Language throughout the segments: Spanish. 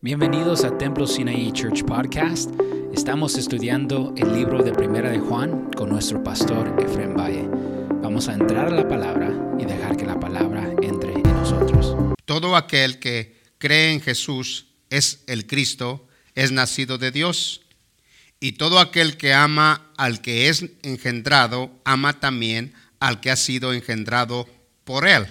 Bienvenidos a Templo Sinaí Church Podcast. Estamos estudiando el libro de Primera de Juan con nuestro pastor Efrem Valle. Vamos a entrar a la palabra y dejar que la palabra entre en nosotros. Todo aquel que cree en Jesús es el Cristo, es nacido de Dios. Y todo aquel que ama al que es engendrado, ama también al que ha sido engendrado por él.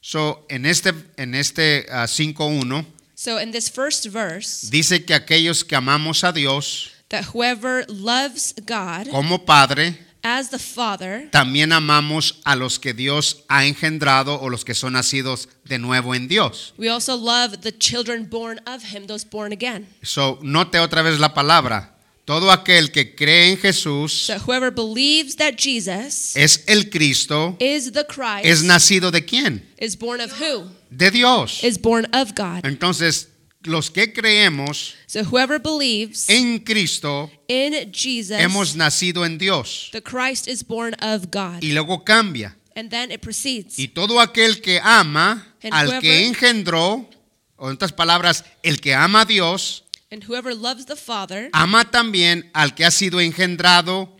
So, en este, en este ah, 5.1 So in this first verse, dice que aquellos que amamos a Dios that whoever loves God como Padre, as the Father, también amamos a los que Dios ha engendrado o los que son nacidos de nuevo en Dios. we also love the children born of him, those born again. So, note otra vez la palabra. Todo aquel que cree en Jesús So whoever believes that Jesus es el Cristo, is the Christ es nacido de quién? is born of who? De Dios. Is born of God. Entonces, los que creemos So whoever believes en Cristo, in Jesus, hemos nacido en Dios. the Christ is born of God. Y luego cambia. And then it proceeds. Y todo aquel que ama And al que whoever- engendró, o en otras palabras, el que ama a Dios, And whoever loves the Father ama también al que ha sido engendrado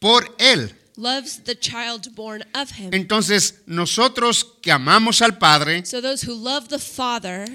por él. Loves the child born of him. Entonces, nosotros que amamos al Padre, So those who love the Father,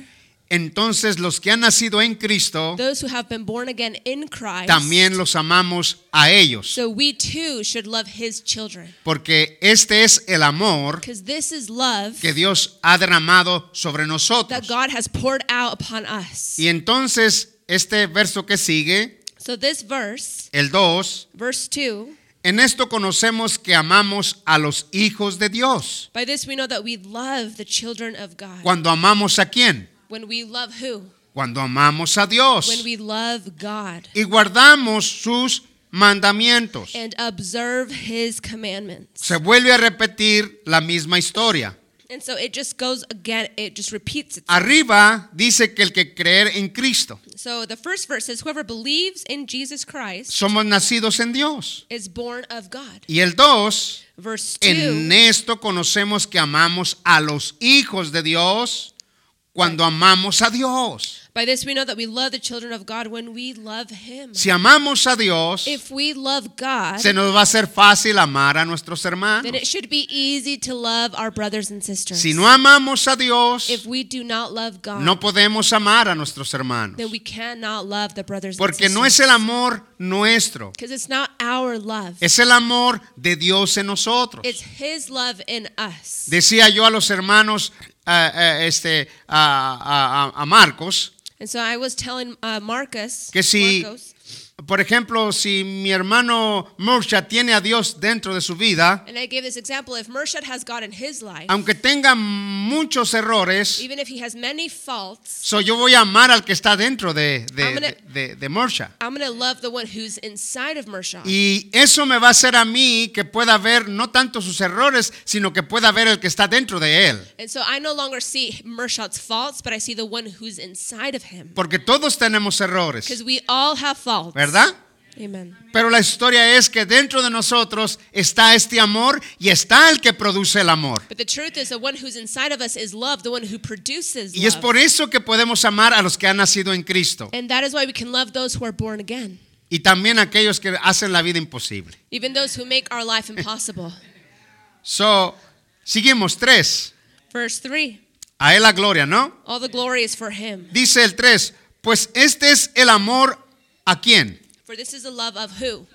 entonces los que han nacido en Cristo, those who have been born again in Christ, también los amamos a ellos. so we too should love his children. Porque este es el amor Because this is love que Dios ha derramado sobre that nosotros. God has poured out upon us. Y entonces, este verso que sigue, So this verse, el 2, verse 2, en esto conocemos que amamos a los hijos de Dios. by this we know that we love the children of God. Cuando amamos a quién? When we love who? Cuando amamos a Dios. When we love God Y guardamos sus mandamientos. and observe his commandments. Se vuelve a repetir la misma historia. And so it just goes again, it just repeats itself. Arriba dice que el que creer en Cristo. So the first verse says, Whoever believes in Jesus Christ Somos nacidos en Dios. is born of God. Y el 2, Verse 2 en esto conocemos que amamos a los hijos de Dios cuando amamos a Dios. By this we know that we love the children of God when we love Him. Si amamos a Dios, If we love God, se nos va a fácil amar a nuestros hermanos. then it should be easy to love our brothers and sisters. Si no amamos a Dios, If we do not love God, no podemos amar a nuestros hermanos. then we cannot love the brothers Porque and no es sisters. el amor nuestro, Because it's not our love. es el amor de Dios en nosotros. It's His love in us. Decía yo a los hermanos, eh, eh, este, a, a- a Marcos, And so I was telling uh, Marcus, Que si- Marcos, por ejemplo, si mi hermano Mursha tiene a Dios dentro de su vida, Murshad life, aunque tenga muchos errores, even if he has many faults, so yo voy a amar al que está dentro de, de, I'm gonna- de- de-. I'm love the one who's inside of Murshad. Y eso me va a hacer a mí que pueda ver no tanto sus errores, sino que pueda ver el que está dentro de él. And so I no longer see Murshad's faults, but I see the one who's inside of him. Porque todos tenemos errores, Because Pero la historia es que dentro de nosotros está este amor y está el que produce el amor. Y es por eso que podemos amar a los que han nacido en Cristo And that is why we can love those who are born again, y también a aquellos que hacen la vida imposible. even those who make our life impossible. So, seguimos tres. Verse 3 A él la gloria, ¿no? All the glory is for him. Dice el 3, pues este es el amor a quién? For this is the love of who?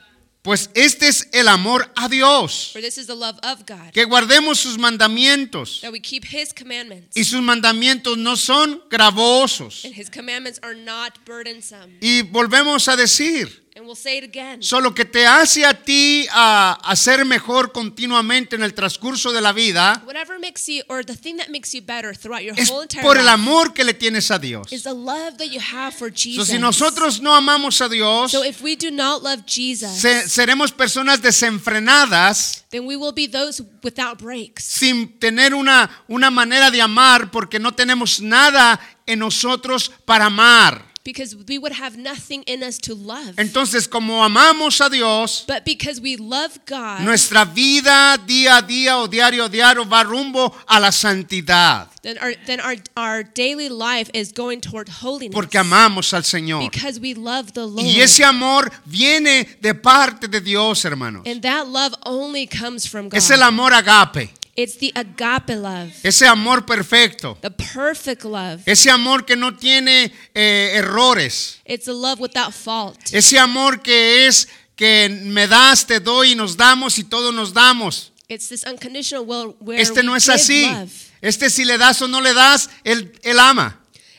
Pues este es el amor a Dios. For this is the love of God. Que guardemos sus mandamientos. That we keep his commandments. Y sus mandamientos no son gravosos. And his commandments are not burdensome. Y volvemos a decir, And we'll say it again. solo que te hace a ti a, a ser mejor continuamente en el transcurso de la vida Whatever makes you, or the thing that makes you better throughout your es whole entire por el amor que le tienes a Dios. is the love that you have for So, Jesus. si nosotros no amamos a Dios, so if we do not love Jesus, se- seremos personas desenfrenadas then we will be those without breaks. sin tener una, una manera de amar porque no tenemos nada en nosotros para amar. Because we would have nothing in us to love. Entonces, como amamos a Dios, But because we love God, nuestra vida día a día o diario a diario va rumbo a la santidad, then our then our our daily life is going toward holiness. porque amamos al Señor. because we love the Lord. Y ese amor viene de parte de Dios, hermanos. and that love only comes from God. Es el amor agape, it's the agape love, ese amor perfecto, the perfect love. ese amor que no tiene eh, errores, It's a love without fault. ese amor que es que me das, te doy y nos damos y todos nos damos. It's this unconditional will where Este no es así. love. Este si le das o no le das, él, él ama.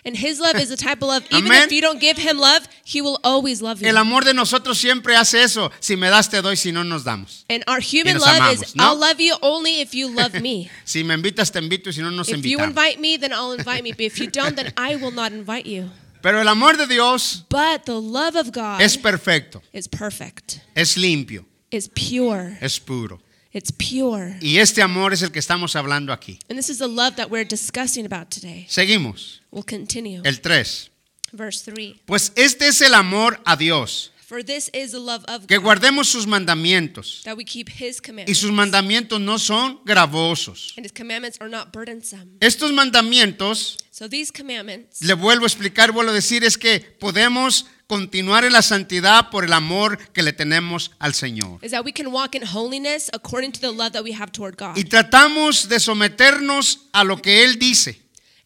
And his love is the type of love, even Amen. if you don't give him love, he will always love you. El amor de nosotros siempre hace eso. Si me das, te doy, si no, nos damos. and our human love amamos, is, ¿no? I'll love you only if you love me. Si me invitas, te invito si no, nos if you invite me, then I'll invite me. But if you don't, then I will not invite you. Pero el amor de Dios But the love of God es perfecto, is perfect, es limpio, is pure, es puro. It's pure. Y este amor es el que estamos hablando aquí. And this is the love that we're discussing about today. Seguimos. We'll continue. El 3. Verse 3. Pues este es el amor a Dios, For this is the love of que God, guardemos sus mandamientos. that we keep his Y commandments. sus mandamientos no son gravosos. And his commandments are not burdensome. Estos mandamientos, So these commandments, le vuelvo a explicar, vuelvo a decir, es que podemos continuar en la santidad por el amor que le tenemos al Señor. is that we can walk in holiness according to the love that we have toward God. Y tratamos de someternos a lo que Él dice,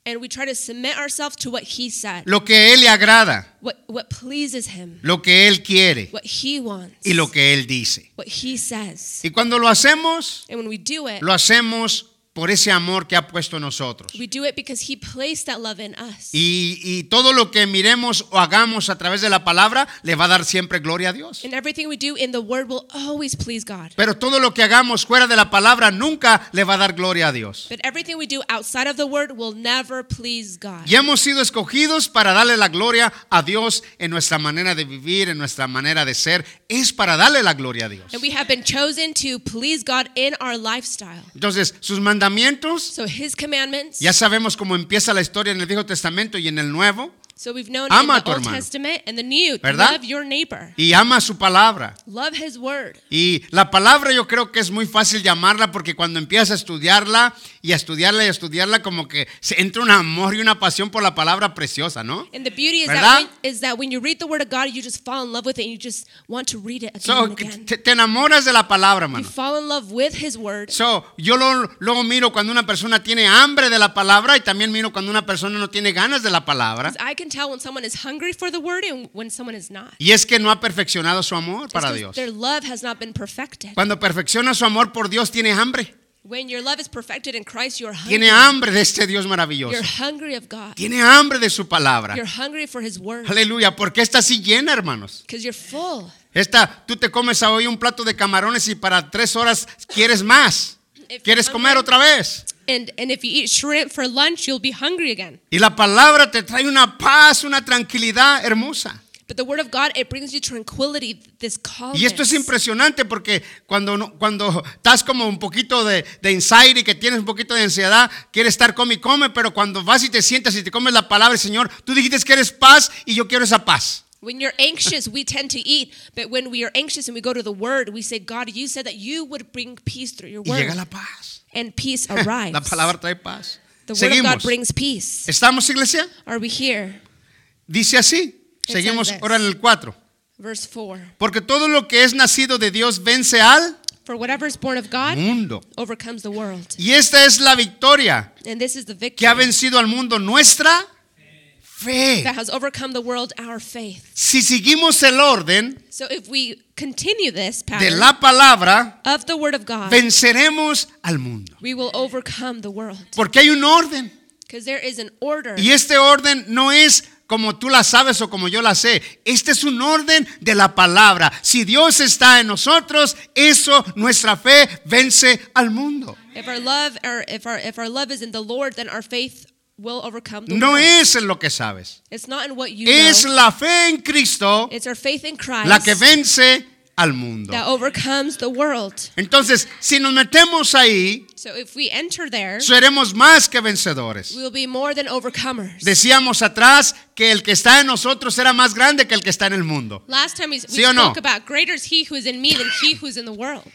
And we try to submit ourselves to what he said, lo que Él le agrada, what, what pleases him, lo que Él quiere what he wants, y lo que Él dice. what he says. Y cuando lo hacemos, And when we do it, lo hacemos por ese amor que ha puesto en nosotros. we do it because he placed that love in us. Y, y todo lo que miremos o hagamos a través de la palabra le va a dar siempre gloria a Dios. And everything we do in the word will always please God. Pero todo lo que hagamos fuera de la palabra nunca le va a dar gloria a Dios. But everything we do outside of the word will never please God. Y hemos sido escogidos para darle la gloria a Dios en nuestra manera de vivir, en nuestra manera de ser. Es para darle la gloria a Dios. And we have been chosen to please God in our lifestyle. Entonces, sus mandamientos, So his commandments, ya sabemos cómo empieza la historia en el Viejo Testamento y en el Nuevo. So we've known Ama a tu the Old hermano. Testament and the New, ¿Verdad? love your neighbor. Y ama su palabra. Love his word. Y la palabra yo creo que es muy fácil llamarla porque cuando empiezas a estudiarla y a estudiarla y a estudiarla como que se entra un amor y una pasión por la palabra preciosa, ¿no? And the beauty is ¿Verdad? that, when, is that when you read the word of God, you just fall in love with it and you just want to read it again So, and again. te, te enamoras de la palabra, You fall in love with his word. So, yo lo- luego miro cuando una persona tiene hambre de la palabra y también miro cuando una persona no tiene ganas de la palabra. I can tell when someone is hungry for the word and when someone is not. Y es que no ha perfeccionado su amor para Dios. Their love has not been perfected. Cuando perfecciona su amor por Dios, tiene hambre. When your love is perfected in Christ, you're hungry. Tiene hambre de este Dios maravilloso. You're hungry of God. Tiene hambre de su palabra. You're hungry for his word. Aleluya, porque esta sí llena, hermanos. Because you're full. Esta, tú te comes hoy un plato de camarones y para tres horas quieres más. If Quieres comer hungry- otra vez. And, and if you eat shrimp for lunch, you'll be hungry again. Y la palabra te trae una paz, una tranquilidad hermosa. But the word of God, it brings you tranquility, this calmness. Y esto es impresionante porque cuando, cuando estás como un poquito de, de anxiety, que tienes un poquito de ansiedad, quieres estar come y come, pero cuando vas y te sientas y te comes la palabra del Señor, tú dijiste que eres paz y yo quiero esa paz. When you're anxious, we tend to eat. But when we are anxious and we go to the word, we say, God, you said that you would bring peace through your Y llega word. la paz. And peace arrives. La palabra trae paz. the word of God brings peace. ¿Estamos, iglesia? Are we here? Dice así. says Seguimos ahora en el 4. Verse 4. Porque todo lo que es nacido de Dios vence al For whatever is born of God mundo. overcomes the world. Y esta es la victoria And this is the victory que ha vencido al mundo, nuestra fe. that has overcome the world, our faith. Si seguimos el orden So if we continue this de pattern la palabra, of the word of God, venceremos al mundo. we will overcome the world. Porque hay un orden. Because there is an order. Y este orden no es como tú la sabes o como yo la sé. Este es un orden de la palabra. Si Dios está en nosotros, eso, nuestra fe, vence al mundo. If our love or if our if our love is in the Lord, then our faith will overcome the No world. es en lo que sabes. It's not in what you Es know. la fe en Cristo It's our faith in Christ la que vence al mundo. that overcomes the world. Entonces, si nos metemos ahí, So if we enter there, seremos más que vencedores. we will be more than overcomers. Decíamos atrás que el que está en nosotros era más grande que el que está en el mundo. Last time we, we ¿Sí o no? spoke about greater is he who is in me than he who is in the world.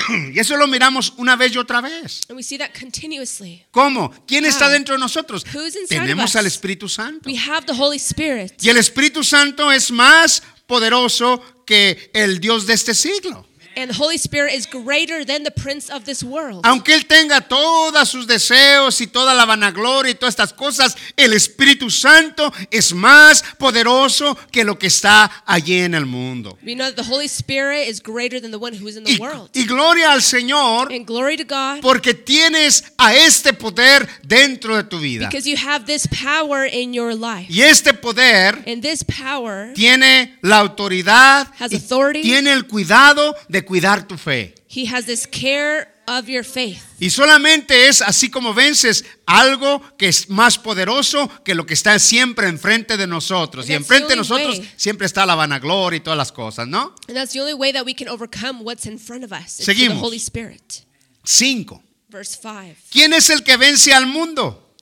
Y eso lo miramos una vez y otra vez. And we see that continuously. ¿Cómo? ¿Quién está How? dentro de nosotros? Tenemos al Espíritu Santo. We have the Holy Spirit. Y el Espíritu Santo es más poderoso que el Dios de este siglo. And the Holy Spirit is greater than the prince of this world. Aunque Él tenga todos sus deseos y toda la vanagloria y todas estas cosas, el Espíritu Santo es más poderoso que lo que está allí en el mundo. We know that the Holy Spirit is greater than the one who is in the Y, world. y gloria al Señor And glory to God porque tienes a este poder dentro de tu vida. because you have this power in your life. Y este poder And this power, tiene la autoridad Has y authority. tiene el cuidado de cuidar tu fe. He has this care of your faith. Y solamente es así como vences algo que es más poderoso que lo que está siempre enfrente de nosotros. Y enfrente de nosotros way. siempre está la vanagloria y todas las cosas, ¿no? And that's the only way that we can overcome what's in front of us. It's through the Seguimos. Cinco. Verse 5. ¿Quién es el que vence al mundo?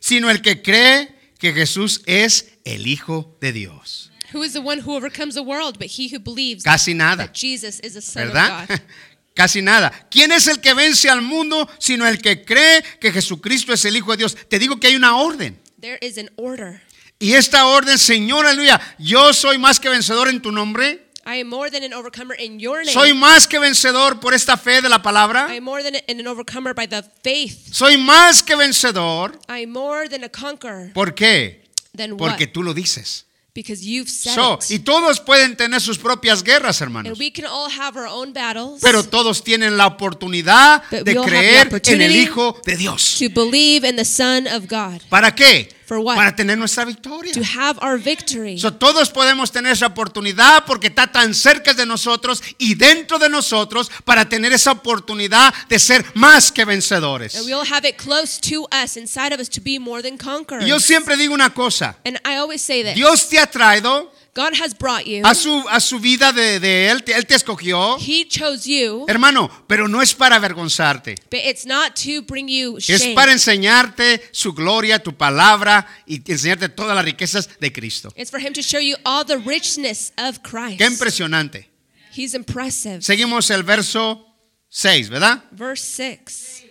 Sino el que cree que Jesús es el Hijo de Dios. Who is the one who overcomes the world but he who believes Casi nada, that Jesus is the Son ¿verdad? of God? Casi nada. ¿Quién es el que vence al mundo sino el que cree que Jesucristo es el Hijo de Dios? Te digo que hay una orden. There is an order. Y esta orden, Señor, aleluya, yo soy más que vencedor en tu nombre. I am more than an overcomer in your name. Soy más que vencedor por esta fe de la I palabra. am more than an overcomer by the faith. Soy más que vencedor. I am more than a conqueror. ¿Por qué? Then what? Porque tú lo dices. Because you've said So, it. y todos pueden tener sus propias guerras, hermanos. And we can all have our own battles Pero todos tienen la oportunidad But de creer en el Hijo de Dios. to believe in the Son of God, ¿Para qué? For what? Para tener nuestra victoria. to have our victory. So, todos podemos tener esa oportunidad porque está tan cerca de nosotros y dentro de nosotros para tener esa oportunidad de ser más que vencedores. And we all have it close to us, inside of us, to be more than conquerors. Y yo siempre digo una cosa. and I always say this Dios te ha traído God has brought you, a su, a su vida de, de Él, Él te escogió, He chose you, hermano, pero no es para avergonzarte. but it's not to bring you Es shame. para enseñarte su gloria, tu palabra y enseñarte todas las riquezas de Cristo. It's for Him to show you all the richness of Christ. Qué impresionante. He's impressive. Seguimos el verso 6, ¿verdad? Verse 6.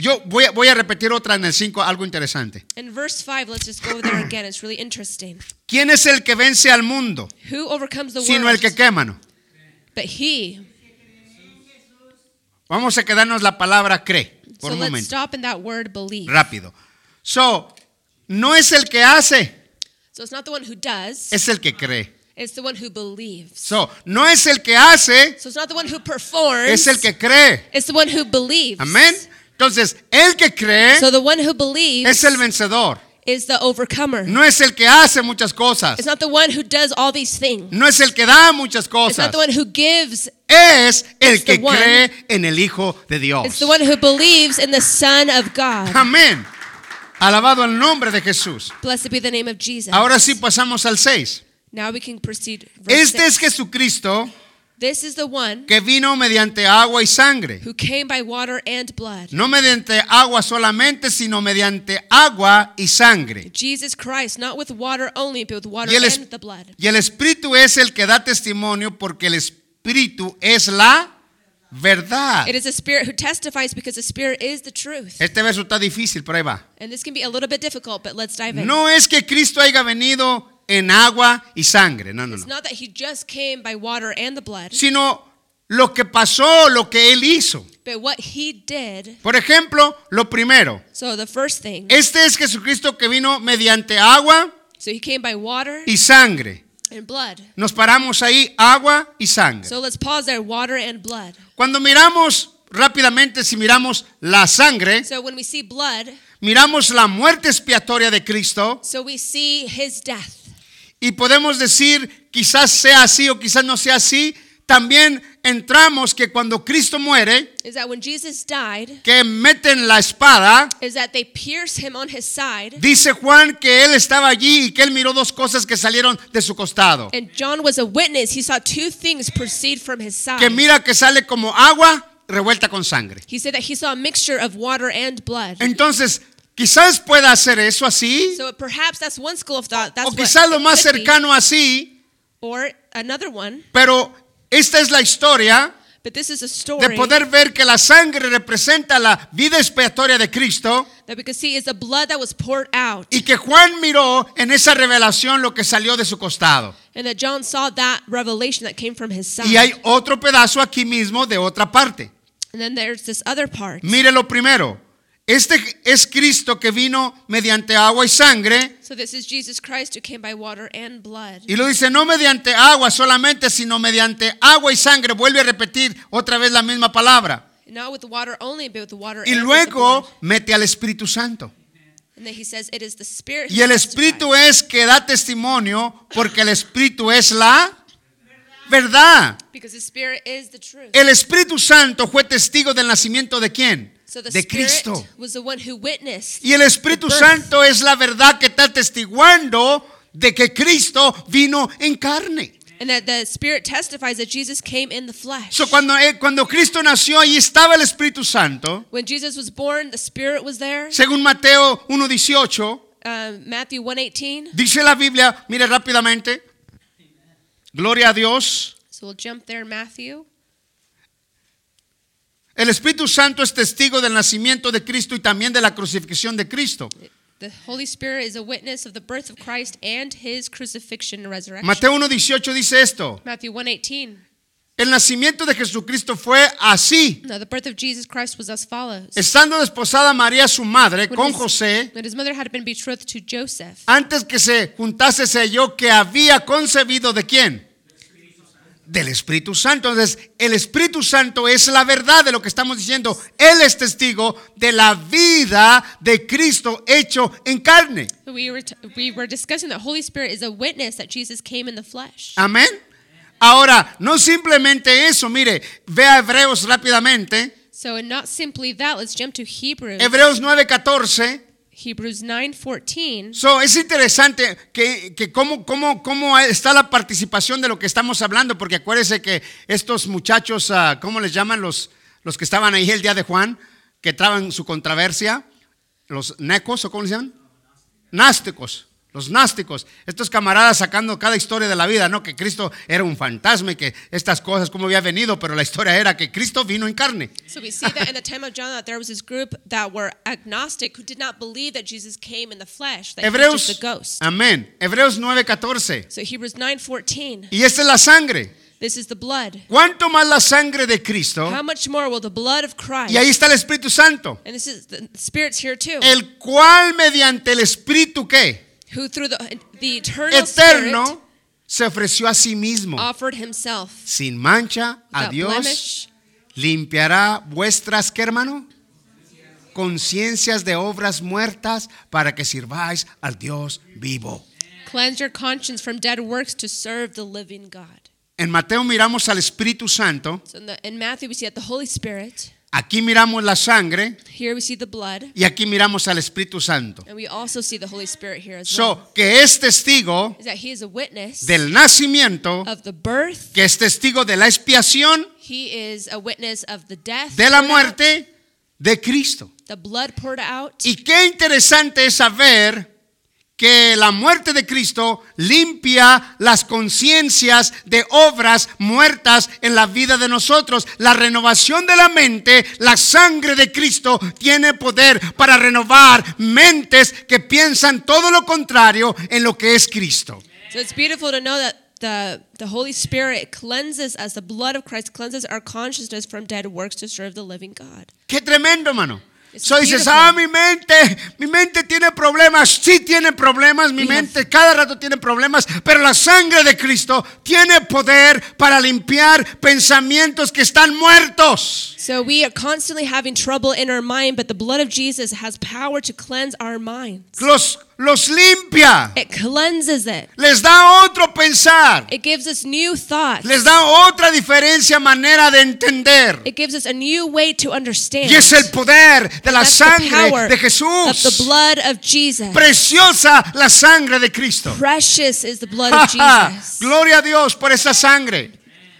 Yo voy a, voy a repetir otra en el 5, algo interesante. In verse 5, let's just go there again. It's really interesting. ¿Quién es el que vence al mundo? Who overcomes the Sino world? el que quémano. But He. Vamos a quedarnos la palabra cree por so un let's momento. stop in that word believe. Rápido. So, no es el que hace, So it's not the one who does, es el que cree. it's the one who believes. So, no es el que hace, So it's not the one who performs, es el que cree. it's the one who believes. Amén. Entonces, el que cree So the one who believes es el vencedor. is the overcomer. No es el que hace muchas cosas. It's not the one who does all these things. No es el que da muchas It's cosas. not the one who gives. Es el It's que cree en el Hijo de Dios. It's the one who believes in the Son of God. Amén. Alabado el nombre de Jesús. Blessed be the name of Jesus. Ahora sí pasamos al 6. Now we can proceed. Este es. Jesucristo This is the one que vino mediante agua y sangre. who came by water and blood. No mediante agua solamente, sino mediante agua y sangre. Jesus Christ, not with water only, but with water Y el, and the blood. y el Espíritu es el que da testimonio porque el Espíritu es la verdad. It is the Spirit who testifies because the Spirit is the truth. Este verso está difícil, pero ahí va. And this can be a little bit difficult, but let's dive in. No es que Cristo haya venido en agua y sangre, no, no, It's no. not that he just came by water and the blood, Sino lo que pasó, lo que Él hizo. but what he did. Por ejemplo, lo primero, So the first thing, este es Jesucristo que vino mediante agua so he came by water y sangre. and blood. Nos paramos ahí, agua y sangre. So let's pause there, water and blood. Cuando miramos rápidamente, si miramos la sangre, So when we see blood, miramos la muerte expiatoria de Cristo so we see his death. Y podemos decir, quizás sea así o quizás no sea así, también entramos que cuando Cristo muere, is that when Jesus died, que meten la espada, is that they pierce him on his side. dice Juan que él estaba allí y que él miró dos cosas que salieron de su costado. And John was a witness. He saw two things proceed from his side. Que mira que sale como agua revuelta con sangre. He said that he saw a mixture of water and blood. Entonces, quizás pueda hacer eso así, So perhaps that's one school of thought. That's o quizás lo más cercano así, Or another one. pero esta es la historia But this is a de story poder ver que la sangre representa la vida expiatoria de Cristo that we could see is the blood that was poured out. y que Juan miró en esa revelación lo que salió de su costado. And that John saw that revelation that came from his side. Y hay otro pedazo aquí mismo de otra parte. And then there's this other part. Mire lo primero. Este es Cristo que vino mediante agua y sangre. So this is Jesus Christ who came by water and blood. Y lo dice no mediante agua solamente, sino mediante agua y sangre. Vuelve a repetir otra vez la misma palabra. Not with the water only, but with the water Y and with the luego mete al Espíritu Santo. And then he says it is the Spirit. Y el. Espíritu es que da testimonio porque el Espíritu es la verdad. Because the Spirit is the truth. El Espíritu Santo fue testigo del nacimiento de quién? So the De Spirit Cristo. was the one who witnessed. Y el Espíritu. Santo es la verdad que está testiguando de que Cristo vino en carne. And that the Spirit testifies that Jesus came in the flesh. So, cuando, eh, cuando Cristo nació, ahí estaba el Espíritu Santo. when Jesus was born, the Spirit was there. Según Mateo 1.18, Um, Matthew 118. dice la Biblia, mire rápidamente. Gloria a Dios. So we'll jump there, Matthew. El Espíritu Santo es testigo del nacimiento de Cristo y también de la crucifixión de Cristo. The Holy Spirit is a witness of the birth of Christ and his crucifixion and resurrection. Mateo 1.18 dice esto. Matthew 118. El nacimiento de Jesucristo fue así. Now, the birth of Jesus Christ was as follows. Estando desposada María su madre When con his- José, his mother had been betrothed to Joseph, antes que se juntase se halló que había concebido de quién? Del Espíritu Santo. Entonces, el Espíritu Santo es la verdad de lo que estamos diciendo. Él es testigo de la vida de Cristo hecho en carne. we were, we were discussing that Holy Spirit is a witness that Jesus came in the flesh. Amén. Ahora, no simplemente eso, mire, vea Hebreos rápidamente. So, and not simply that, let's jump to Hebrews. Hebreos 9:14. Hebrews 9:14. So, es interesante que, que cómo, cómo, está la participación de lo que estamos hablando, porque acuérdese que estos muchachos, ah, ¿cómo les llaman los, los que estaban ahí el día de Juan, que traban su controversia? ¿Los necos o cómo les llaman? Násticos. Los gnásticos, estos camaradas sacando cada historia de la vida, ¿no? Que Cristo era un fantasma y que estas cosas, cómo había venido, pero la historia era que Cristo vino en carne. So we see that in the time of John that there was this group that were agnostic who did not believe that Jesus came in the flesh, that he was Hebreos, just a ghost. amén. Hebreos 9:14. So Hebrews 9:14. Y esta es la sangre. This is the blood. ¿Cuánto más la sangre de Cristo? How much more will the blood of Christ? Y ahí está el Espíritu Santo, And this is the Spirit's here too. el cual mediante el Espíritu que who through the, the eternal eterno Spirit se ofreció a sí mismo offered himself sin mancha a without Dios, blemish limpiará vuestras, ¿qué hermano? Conciencias de obras muertas para que sirváis al Dios vivo. Cleanse your conscience from dead works to serve the living God. En Mateo miramos al Espíritu Santo, So in, the, in Matthew, we see that the Holy Spirit. Aquí miramos la sangre Here we see the blood. y aquí miramos al Espíritu Santo. And we also see the Holy Spirit here as well. So, que es testigo Is that he is a witness del nacimiento, of the birth. que es testigo de la expiación, He is a witness of the death. de la out, muerte de Cristo. the blood poured out. Y qué interesante es saber que la muerte de Cristo limpia las conciencias de obras muertas en la vida de nosotros. La renovación de la mente, la sangre de Cristo tiene poder para renovar mentes que piensan todo lo contrario en lo que es Cristo. So it's beautiful to know that the, the Holy Spirit cleanses us, the blood of Christ cleanses our consciousness from dead works to serve the living God. Qué tremendo, hermano. So dices, ah, mi mente, mi mente tiene problemas. Sí tiene problemas, mi mente cada rato tiene problemas, pero la sangre de Cristo tiene poder para limpiar pensamientos que están muertos. So we are constantly having trouble in our mind, but the blood of Jesus has power to cleanse our minds. Los, los limpia, It cleanses it. les da otro pensar, It gives us new thoughts. les da otra diferencia, manera de entender. It gives us a new way to understand. Y es el poder de la That's sangre de of the Jesús. blood of Jesus. Preciosa la sangre de Cristo. Precious is the blood of. Jesus. Gloria a Dios por esa sangre.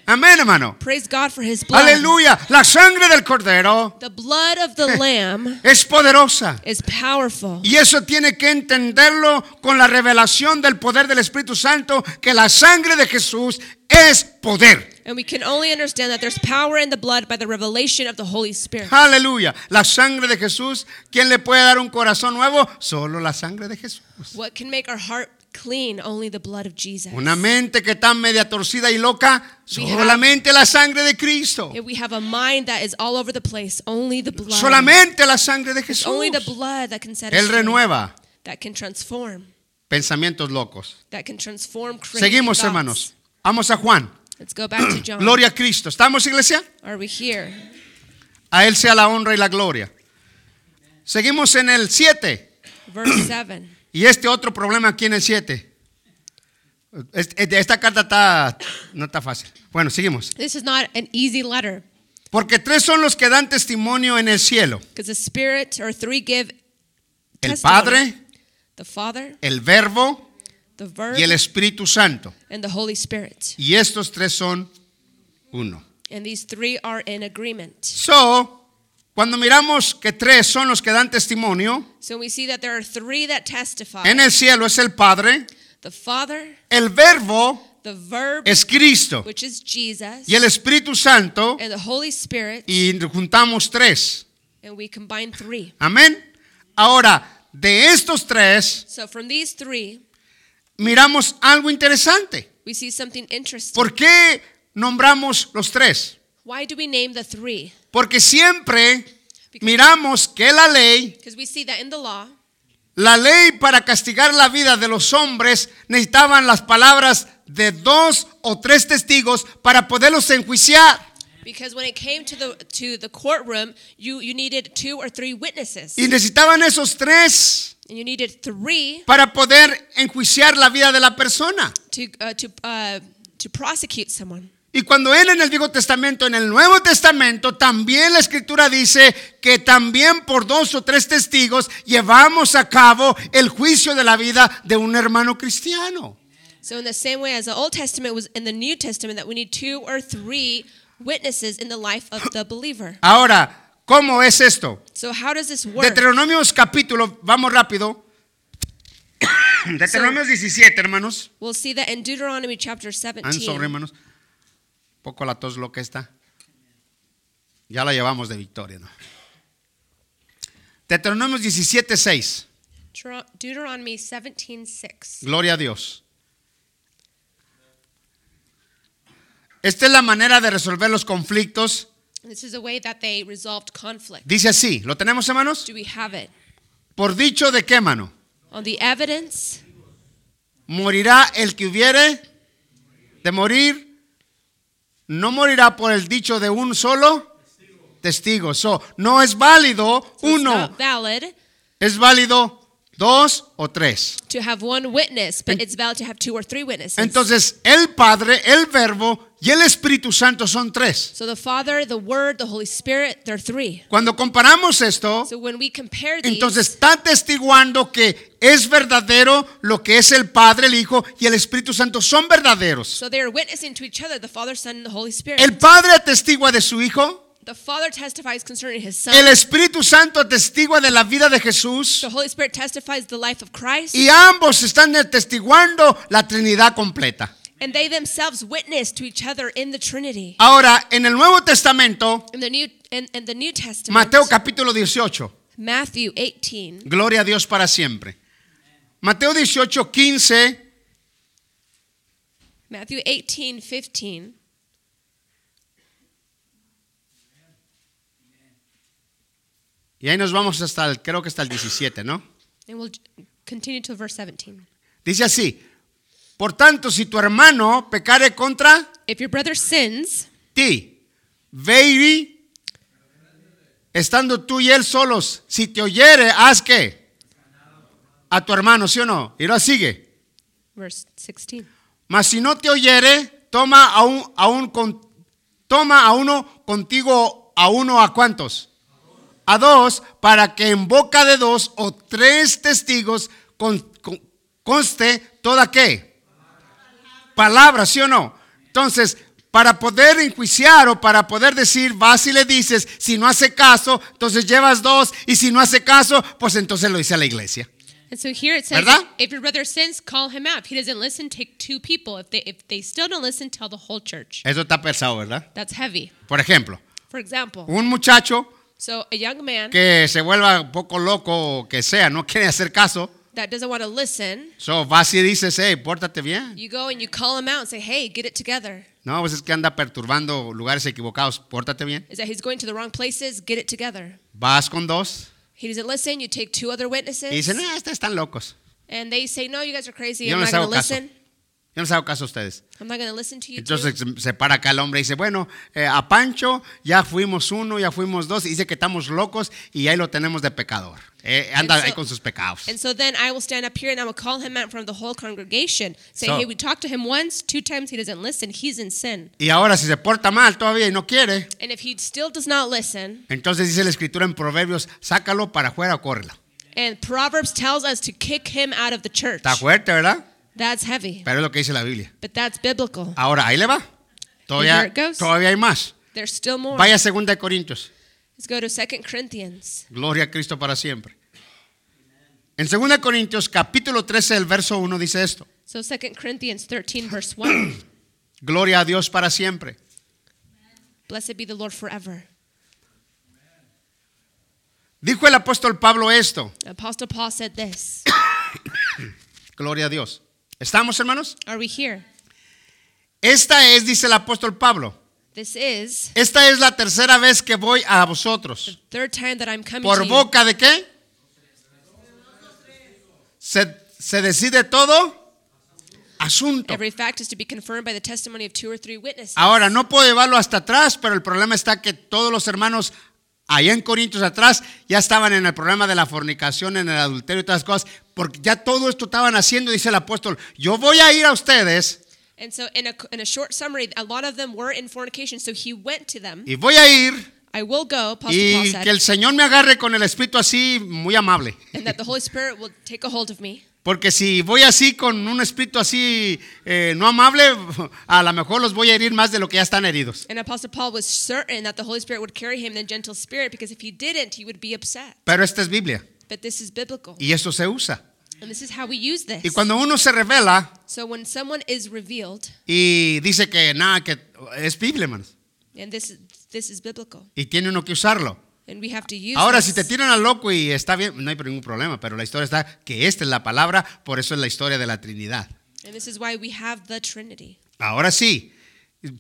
Amén, hermano. Praise God for his blood. Aleluya. La sangre del cordero The blood of the lamb es poderosa. is powerful. Y eso tiene que entenderlo con la revelación del poder del Espíritu Santo, que la sangre de Jesús es poder. And we can only understand that there's power in the blood by the revelation of the Holy Spirit. Aleluya. La sangre de Jesús. ¿Quién le puede dar un corazón nuevo? Solo la sangre de Jesús. What can make our heart clean? Only the blood of Jesus. Una mente que está media torcida y loca, solamente la sangre de Cristo. If we have a mind that is all over the place, only the blood. Solamente la sangre de It's Jesús. only the blood that can set us Él renueva that can transform, pensamientos locos. that can transform Seguimos, thoughts. hermanos. Vamos a Juan. Let's go back to John. Gloria a Cristo. ¿Estamos, iglesia? Are we here? A Él sea la honra y la gloria. Seguimos en el 7. Verse 7. Y este otro problema aquí en el 7. Es- es- Esta carta está, no está fácil. Bueno, seguimos. This is not an easy letter Porque tres son los que dan testimonio en el cielo. because the Spirit or three give El. Padre, the Father, el Verbo the Verb, y el Espíritu Santo. and the Holy Spirit. Y estos tres son uno. And these three are in agreement. So, cuando miramos que tres son los que dan testimonio, So we see that there are three that testify en el cielo es el Padre, the Father, el Verbo the Verb, es Cristo which is Jesus, y el Espíritu Santo and the Holy Spirit, y juntamos tres. and we combine three. Amén. Ahora, de estos tres, So from these three, miramos algo interesante. we see something interesting. ¿Por qué nombramos los tres? Why do we name the three? Porque siempre miramos que la ley, Because we see that in the law, la ley para castigar la vida de los hombres necesitaban las palabras de dos o tres testigos para poderlos enjuiciar. Because when it came to the to the courtroom, you you needed two or three witnesses, Y necesitaban esos tres and you needed three para poder enjuiciar la vida de la persona. to uh, to uh, to prosecute someone. Y cuando él en el Viejo Testamento, en el Nuevo Testamento, también la Escritura dice que también por dos o tres testigos llevamos a cabo el juicio de la vida de un hermano cristiano. So in the same way as the Old Testament was in the New Testament, that we need two or three witnesses in the life of the believer. Ahora, ¿cómo es esto? So how does this work? Deuteronomios capítulo, vamos rápido. Deuteronomios 17, hermanos. We'll see that in Deuteronomy chapter Han sobre, 17. hermanos. Poco la tos lo que está. Ya la llevamos de victoria, ¿no? Deuteronomios 17, 6. Deutero- Deuteronomy 17:6. Gloria a Dios. Esta es la manera de resolver los conflictos. This is a way that they resolved conflict. Dice así, ¿lo tenemos hermanos? Do we have it? Por dicho de qué mano? On the evidence, Morirá el que hubiere de morir. No morirá por el dicho de un solo testigo. So, no es válido so it's uno, not valid es válido dos o tres. to have one witness, but it's valid to have two or three witnesses. Entonces, el Padre, el Verbo y el Espíritu Santo son tres. so the Father, the Word, the Holy Spirit, they're three. Cuando comparamos esto, So when we compare these, Entonces está testiguando que es verdadero lo que es el Padre, el Hijo y el Espíritu Santo son verdaderos. so they are witnessing to each other, the Father, Son, and the Holy Spirit. El Padre atestigua de su Hijo, the Father testifies concerning His Son. el Espíritu Santo atestigua de la vida de Jesús the Holy Spirit testifies the life of Christ, y ambos están atestiguando la Trinidad completa. and they themselves witness to each other in the Trinity. Ahora, en el Nuevo Testamento, In the New, in, in the New Testament, Mateo capítulo 18, Matthew 18, gloria a Dios para siempre. Mateo 18, 15 Matthew 18, 15. Y ahí nos vamos hasta el, creo que hasta el 17, ¿no? And we'll continue to verse 17. Dice así, por tanto, si tu hermano pecare contra If your brother sins, ti, ve y estando tú y él solos, si te oyere, haz que a tu hermano, ¿sí o no? Y lo sigue. verse 16. Mas si no te oyere, toma a, un, a, un con- toma a uno contigo, a uno a cuántos? A dos, para que en boca de dos o tres testigos con- con- conste toda qué? Palabra, ¿sí o no? Entonces, para poder enjuiciar o para poder decir, vas y le dices, si no hace caso, entonces llevas dos, y si no hace caso, pues entonces lo dice la iglesia. And so here it says, ¿Verdad? if your brother sins, call him out. If he doesn't listen, take two people. If they if they still don't listen, tell the whole church. Eso está pesado, ¿verdad? That's heavy. Por ejemplo, For example, un muchacho so a young man que se vuelva un poco loco o que sea, no quiere hacer caso. that doesn't want to listen, So vas y dices, hey, pórtate bien. you go and you call him out and say, "Hey, get it together." No, pues es que anda perturbando lugares equivocados, pórtate bien. Is that he's going to the wrong places? Get it together. Vas con dos He doesn't listen. You take two other y witnesses, dicen, ah, estos están locos. and they say, "No, you guys are crazy. Yo I'm no not going hago to caso. listen. Yo no les hago caso a ustedes. I'm not listen to you." Entonces too." se- para acá el hombre y dice, bueno, eh, a Pancho ya fuimos uno, ya fuimos dos, y dice que estamos locos y ahí lo tenemos de pecador. Eh, anda And so- ahí con sus pecados. And so then I will stand up here and I will call him out from the whole congregation. Say, So- hey, we talked to him once, two times, he doesn't listen. He's in sin. Y ahora si se porta mal todavía y no quiere, And if he still does not listen, entonces dice la escritura en Proverbios, sácalo para afuera o córrelo. and Proverbs tells us to kick him out of the church. Está fuerte, ¿verdad? That's heavy, Pero es lo que dice la Biblia. but that's biblical. Ahora, ahí le va. Todavía, todavía hay más. There's still more. Vaya a 2 de Corintios. Let's go to 2 Corinthians. Gloria a Cristo para siempre. En 2 de Corintios, capítulo 13, el verso 1 dice esto. So 2 Corinthians 13, verse 1. Gloria a Dios para siempre. Blessed be the Lord forever. Dijo el apóstol Pablo esto. Apostle Paul said this. Gloria a Dios. ¿Estamos, hermanos? Are we here? Esta es, dice el apóstol Pablo, This is esta es la tercera vez que voy a vosotros. third time that I'm coming ¿Por boca de qué? Se, se decide todo asunto. Every fact is to be confirmed by the testimony of two or three witnesses. Ahora, no puedo llevarlo hasta atrás, pero el problema está que todos los hermanos allá en Corintios atrás ya estaban en el problema de la fornicación, en el adulterio y todas las cosas, porque ya todo esto estaban haciendo, dice el apóstol, yo voy a ir a ustedes And so, in a, in a short summary, a lot of them were in fornication. So he went to them. y voy a ir I will go, Apostle Paul y said, que el Señor me agarre con el espíritu así muy amable. and that the Holy Spirit will take a hold of me. Porque si voy así con un espíritu así eh, no amable, a lo mejor los voy a herir más de lo que ya están heridos. Pero esta es Biblia But this is biblical. y eso se usa. And this is how we use this. Y cuando uno se revela So when someone is revealed, y dice que nada, que es Biblia, hermanos, and this is, this is biblical, y tiene uno que usarlo. And we have to use Ahora, this. si te tiran al loco y está bien, no hay ningún problema, pero la historia está que esta es la palabra, por eso es la historia de la Trinidad. And this is why we have the Trinity. Ahora sí,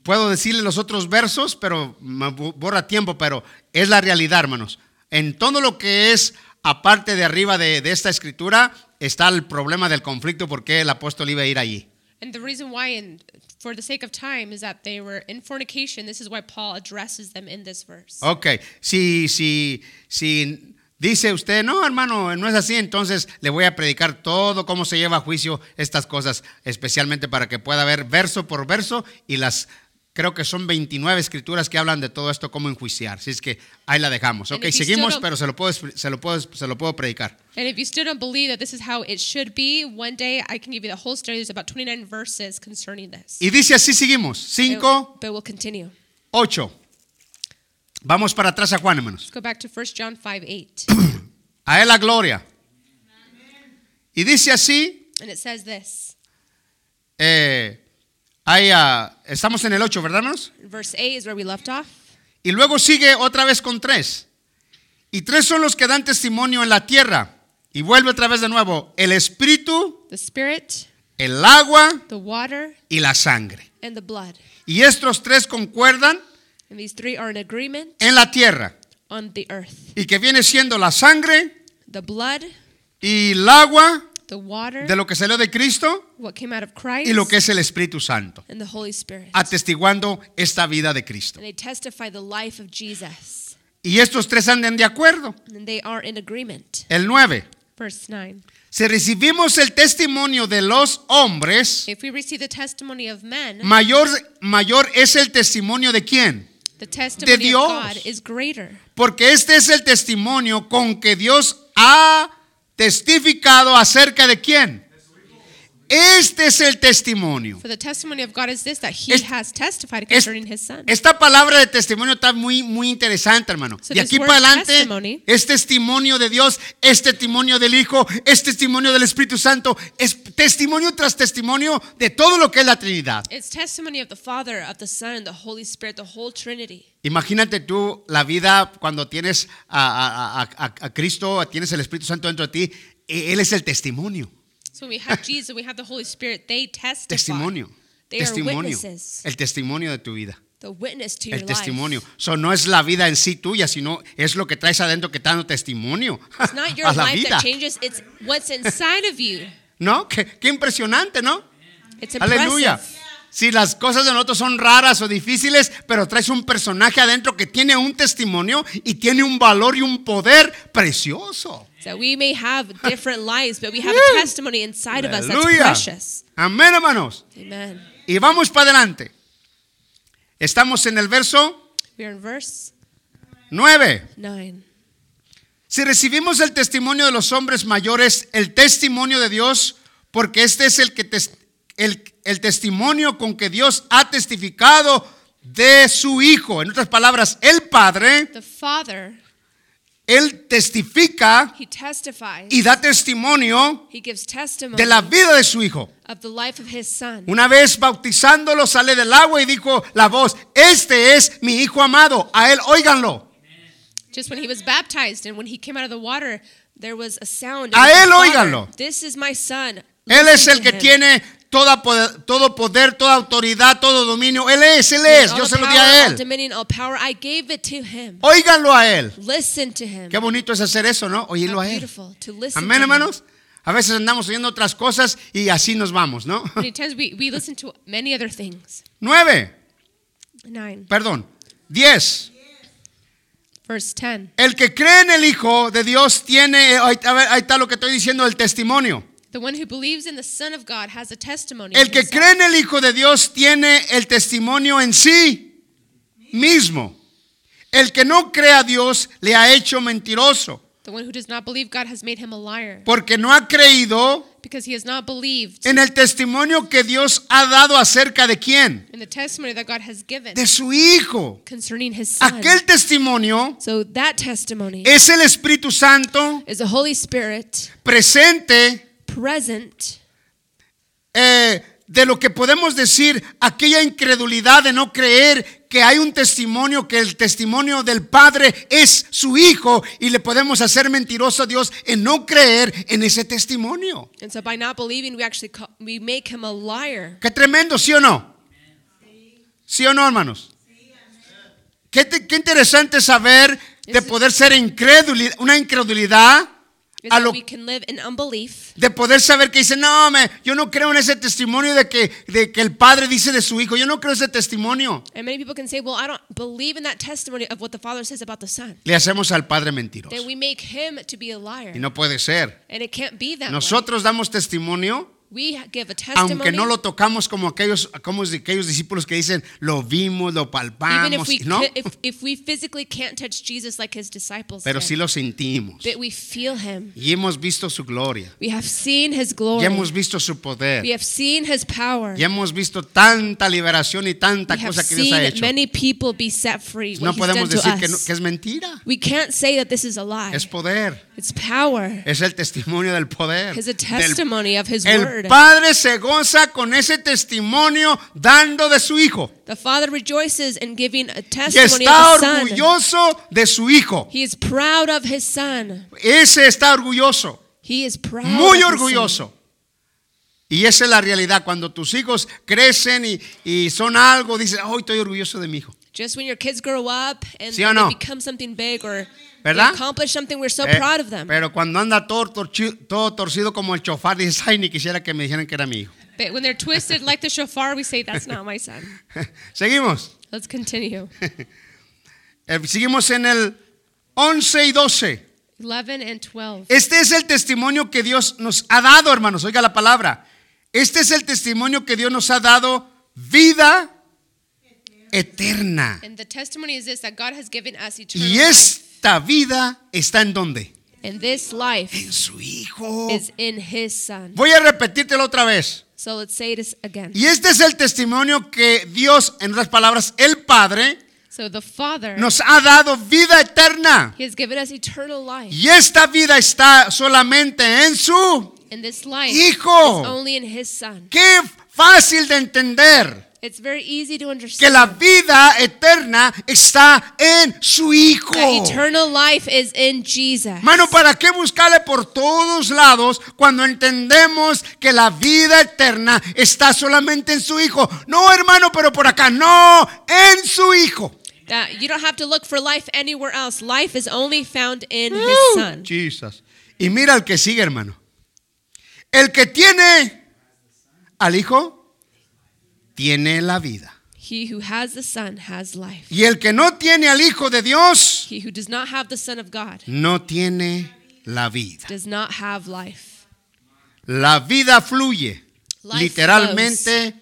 puedo decirle los otros versos, pero me bo- borra tiempo, pero es la realidad, hermanos. En todo lo que es aparte de arriba de, de esta escritura, está el problema del conflicto, porque el apóstol iba a ir allí. And the reason why, and for the sake of time, is that they were in fornication. This is why Paul addresses them in this verse. Ok, si, si, si dice usted, no, hermano, no es así, entonces le voy a predicar todo cómo se lleva a juicio estas cosas, especialmente para que pueda ver verso por verso y las, creo que son 29 escrituras que hablan de todo esto, cómo enjuiciar. Así es que ahí la dejamos. And Ok, if you seguimos, still don't- pero se lo, puedo, se, lo puedo, se lo puedo predicar. And if you still don't believe that this is how it should be, one day I can give you the whole story. There's about 29 verses concerning this. Y dice así, seguimos. 5, But, but we'll continue. 8. Vamos para atrás a Juan, hermanos. Let's go back to 1 John 5 8. A él la gloria. Y dice así, and it says this. eh, ahí, ah, estamos en el 8, ¿verdad, hermanos? Verse 8 is where we left off. Y luego sigue otra vez con tres. Y tres son los que dan testimonio en la tierra. Y vuelve otra vez de nuevo. El espíritu, The Spirit, el agua the water, y la sangre. and the blood. Y estos tres concuerdan And these three are in agreement en la tierra. on the earth. y que viene siendo la sangre The blood, y el agua the water, de lo que salió de Cristo what came out of Christ, y lo que es el Espíritu Santo, and the Holy Spirit. atestiguando esta vida de Cristo. And they testify the life of Jesus. Y estos tres andan de acuerdo. And they are in agreement. El 9. Verse 9. Si recibimos el testimonio de los hombres, If we receive the testimony of men, mayor, mayor es el testimonio de quién. the testimony of Dios. God is greater. Porque este es el testimonio con que Dios ha testificado acerca de quién. Este es el testimonio. Esta palabra de testimonio está muy, muy interesante, hermano. So de aquí para adelante es testimonio de Dios, es testimonio del Hijo, es testimonio del Espíritu Santo, es testimonio tras testimonio de todo lo que es la Trinidad. Imagínate tú la vida cuando tienes a, a- a- a- a Cristo, tienes el Espíritu Santo dentro de ti, e- Él es el testimonio. So when we have Jesus, we have the Holy Spirit. They testify. Testimonio. They are Testimonio. witnesses. El testimonio de tu vida. The witness to your El testimonio. life. So, no es la vida en sí tuya, sino es lo que traes adentro que está dando testimonio It's not your a la life vida. that changes. It's what's inside of you. ¿No? Qué, qué impresionante, ¿no? It's. Aleluya. Si las cosas de nosotros son raras o difíciles, pero traes un personaje adentro que tiene un testimonio y tiene un valor y un poder precioso. So we may have different lives, but we have a testimony inside of us that's Aleluya. precious. Amén, hermanos. Amen. Y vamos para adelante. Estamos en el verso We are in verse 9. 9. Si recibimos el testimonio de los hombres mayores, el testimonio de Dios, porque este es el, que tes- el, el testimonio con que Dios ha testificado de su Hijo. En otras palabras, el Padre, The Father, Él testifica He testifies. y da testimonio He gives testimony de la vida de su Hijo. of the life of His Son. Una vez bautizándolo, sale del agua y dijo la voz, este es mi Hijo amado, a Él óiganlo. Just when He was baptized and when He came out of the water, there was a sound. A él óiganlo. This is my Son. Él es el que tiene toda poder- todo poder, toda autoridad, todo dominio. Él es, Él es. Yo se lo di a Él. Óiganlo a Él. Qué bonito es hacer eso, ¿no? Oírlo a Él. Amén, hermanos. A veces andamos oyendo otras cosas y así nos vamos, ¿no? Nueve, perdón, diez. Verse 10. El que cree en el Hijo de Dios tiene, eh, ahí está lo que estoy diciendo, el testimonio. The one who believes in the Son of God has a testimony. El que cree en el Hijo de Dios tiene el testimonio en sí mismo. El que no cree a Dios le ha hecho mentiroso, The one who does not believe God has made him a liar porque no ha creído because he has not believed en el testimonio que Dios ha dado acerca de quién? in the testimony that God has given De su Hijo. concerning his Son. Aquel testimonio So that testimony es el Espíritu Santo is the Holy Spirit presente present eh, de lo que podemos decir, aquella incredulidad de no creer que hay un testimonio, que el testimonio del Padre es su Hijo y le podemos hacer mentiroso a Dios en no creer en ese testimonio. And so by not believing, we actually call, we make him a liar. Qué tremendo, ¿sí o no? ¿Sí o no, hermanos? Qué, qué interesante saber de poder ser incréduli- una incredulidad a lo we can live in unbelief. de poder saber que dice, no, me, yo no creo en ese testimonio de que, de que el Padre dice de su Hijo, yo no creo ese testimonio. And many people can say, well, I don't believe in that testimony of what the Father says about the Son. Le hacemos al Padre mentiroso. Then we make him to be a liar. Y no puede ser. And it can't be that way. Nosotros damos testimonio, We give a testimony. aunque no lo tocamos como aquellos, como aquellos discípulos que dicen, lo vimos, lo palpamos, we, ¿no? if, if we physically can't touch Jesus like his disciples Pero sí lo sentimos. but we feel him. Y hemos visto su gloria. We have seen his glory. Y hemos visto su poder. we have seen his power. Y hemos visto tanta liberación y tanta we cosa que Dios ha hecho. many people be set free. No podemos decir que, no- que es mentira. we can't say that this is a lie. Es poder. it's power. Es el testimonio del poder. It's a Del- testimony of his el word. Padre se goza con ese testimonio dando de su Hijo. The Father rejoices in giving a Y testimony está of his Son. orgulloso de su Hijo. He is proud of his Son. Ese está orgulloso. He is proud. Muy of his son. orgulloso. Y esa es la realidad. Cuando tus hijos crecen y, y son algo, dices, hoy estoy orgulloso de mi hijo. Just when your kids grow up and ¿Sí o they no? become something big or ¿Verdad? they accomplish something, we're so Eh, proud of them. pero cuando anda todo, torci- todo torcido como el chofar, dices, ay, ni quisiera que me dijeran que era mi hijo. But when they're twisted like the shofar, we say, that's not my son. Seguimos. Let's continue. Eh, seguimos en el 11 y 12. 11 and 12. Este es el testimonio que Dios nos ha dado, hermanos. Oiga la palabra. Este es el testimonio que Dios nos ha dado vida eterna. And the testimony is this that God has given us eternal Y life. esta vida está en dónde? And this life En su Hijo. is in his son. Voy a repetírtelo otra vez. So let's say this again. Y este es el testimonio que Dios, en otras palabras, el Padre, So the Father, nos ha dado vida eterna. He has given us eternal life. Y esta vida está solamente en su And this life Hijo. is only in his son. Qué fácil de entender It's very easy to que understand. la vida eterna está en su Hijo. that eternal life is in Jesus. Mano, ¿para qué buscarle por todos lados cuando entendemos que la vida eterna está solamente en su Hijo? No, hermano, pero por acá, no, en su Hijo. That you don't have to look for life anywhere else. Life is only found in his Uh, son. Jesus. Y mira el que sigue, hermano. El que tiene al Hijo, tiene la vida. He who has the son has life. Y el que no tiene al Hijo de Dios, He who does not have the son of God no tiene la vida. does not have life. La vida fluye Life literalmente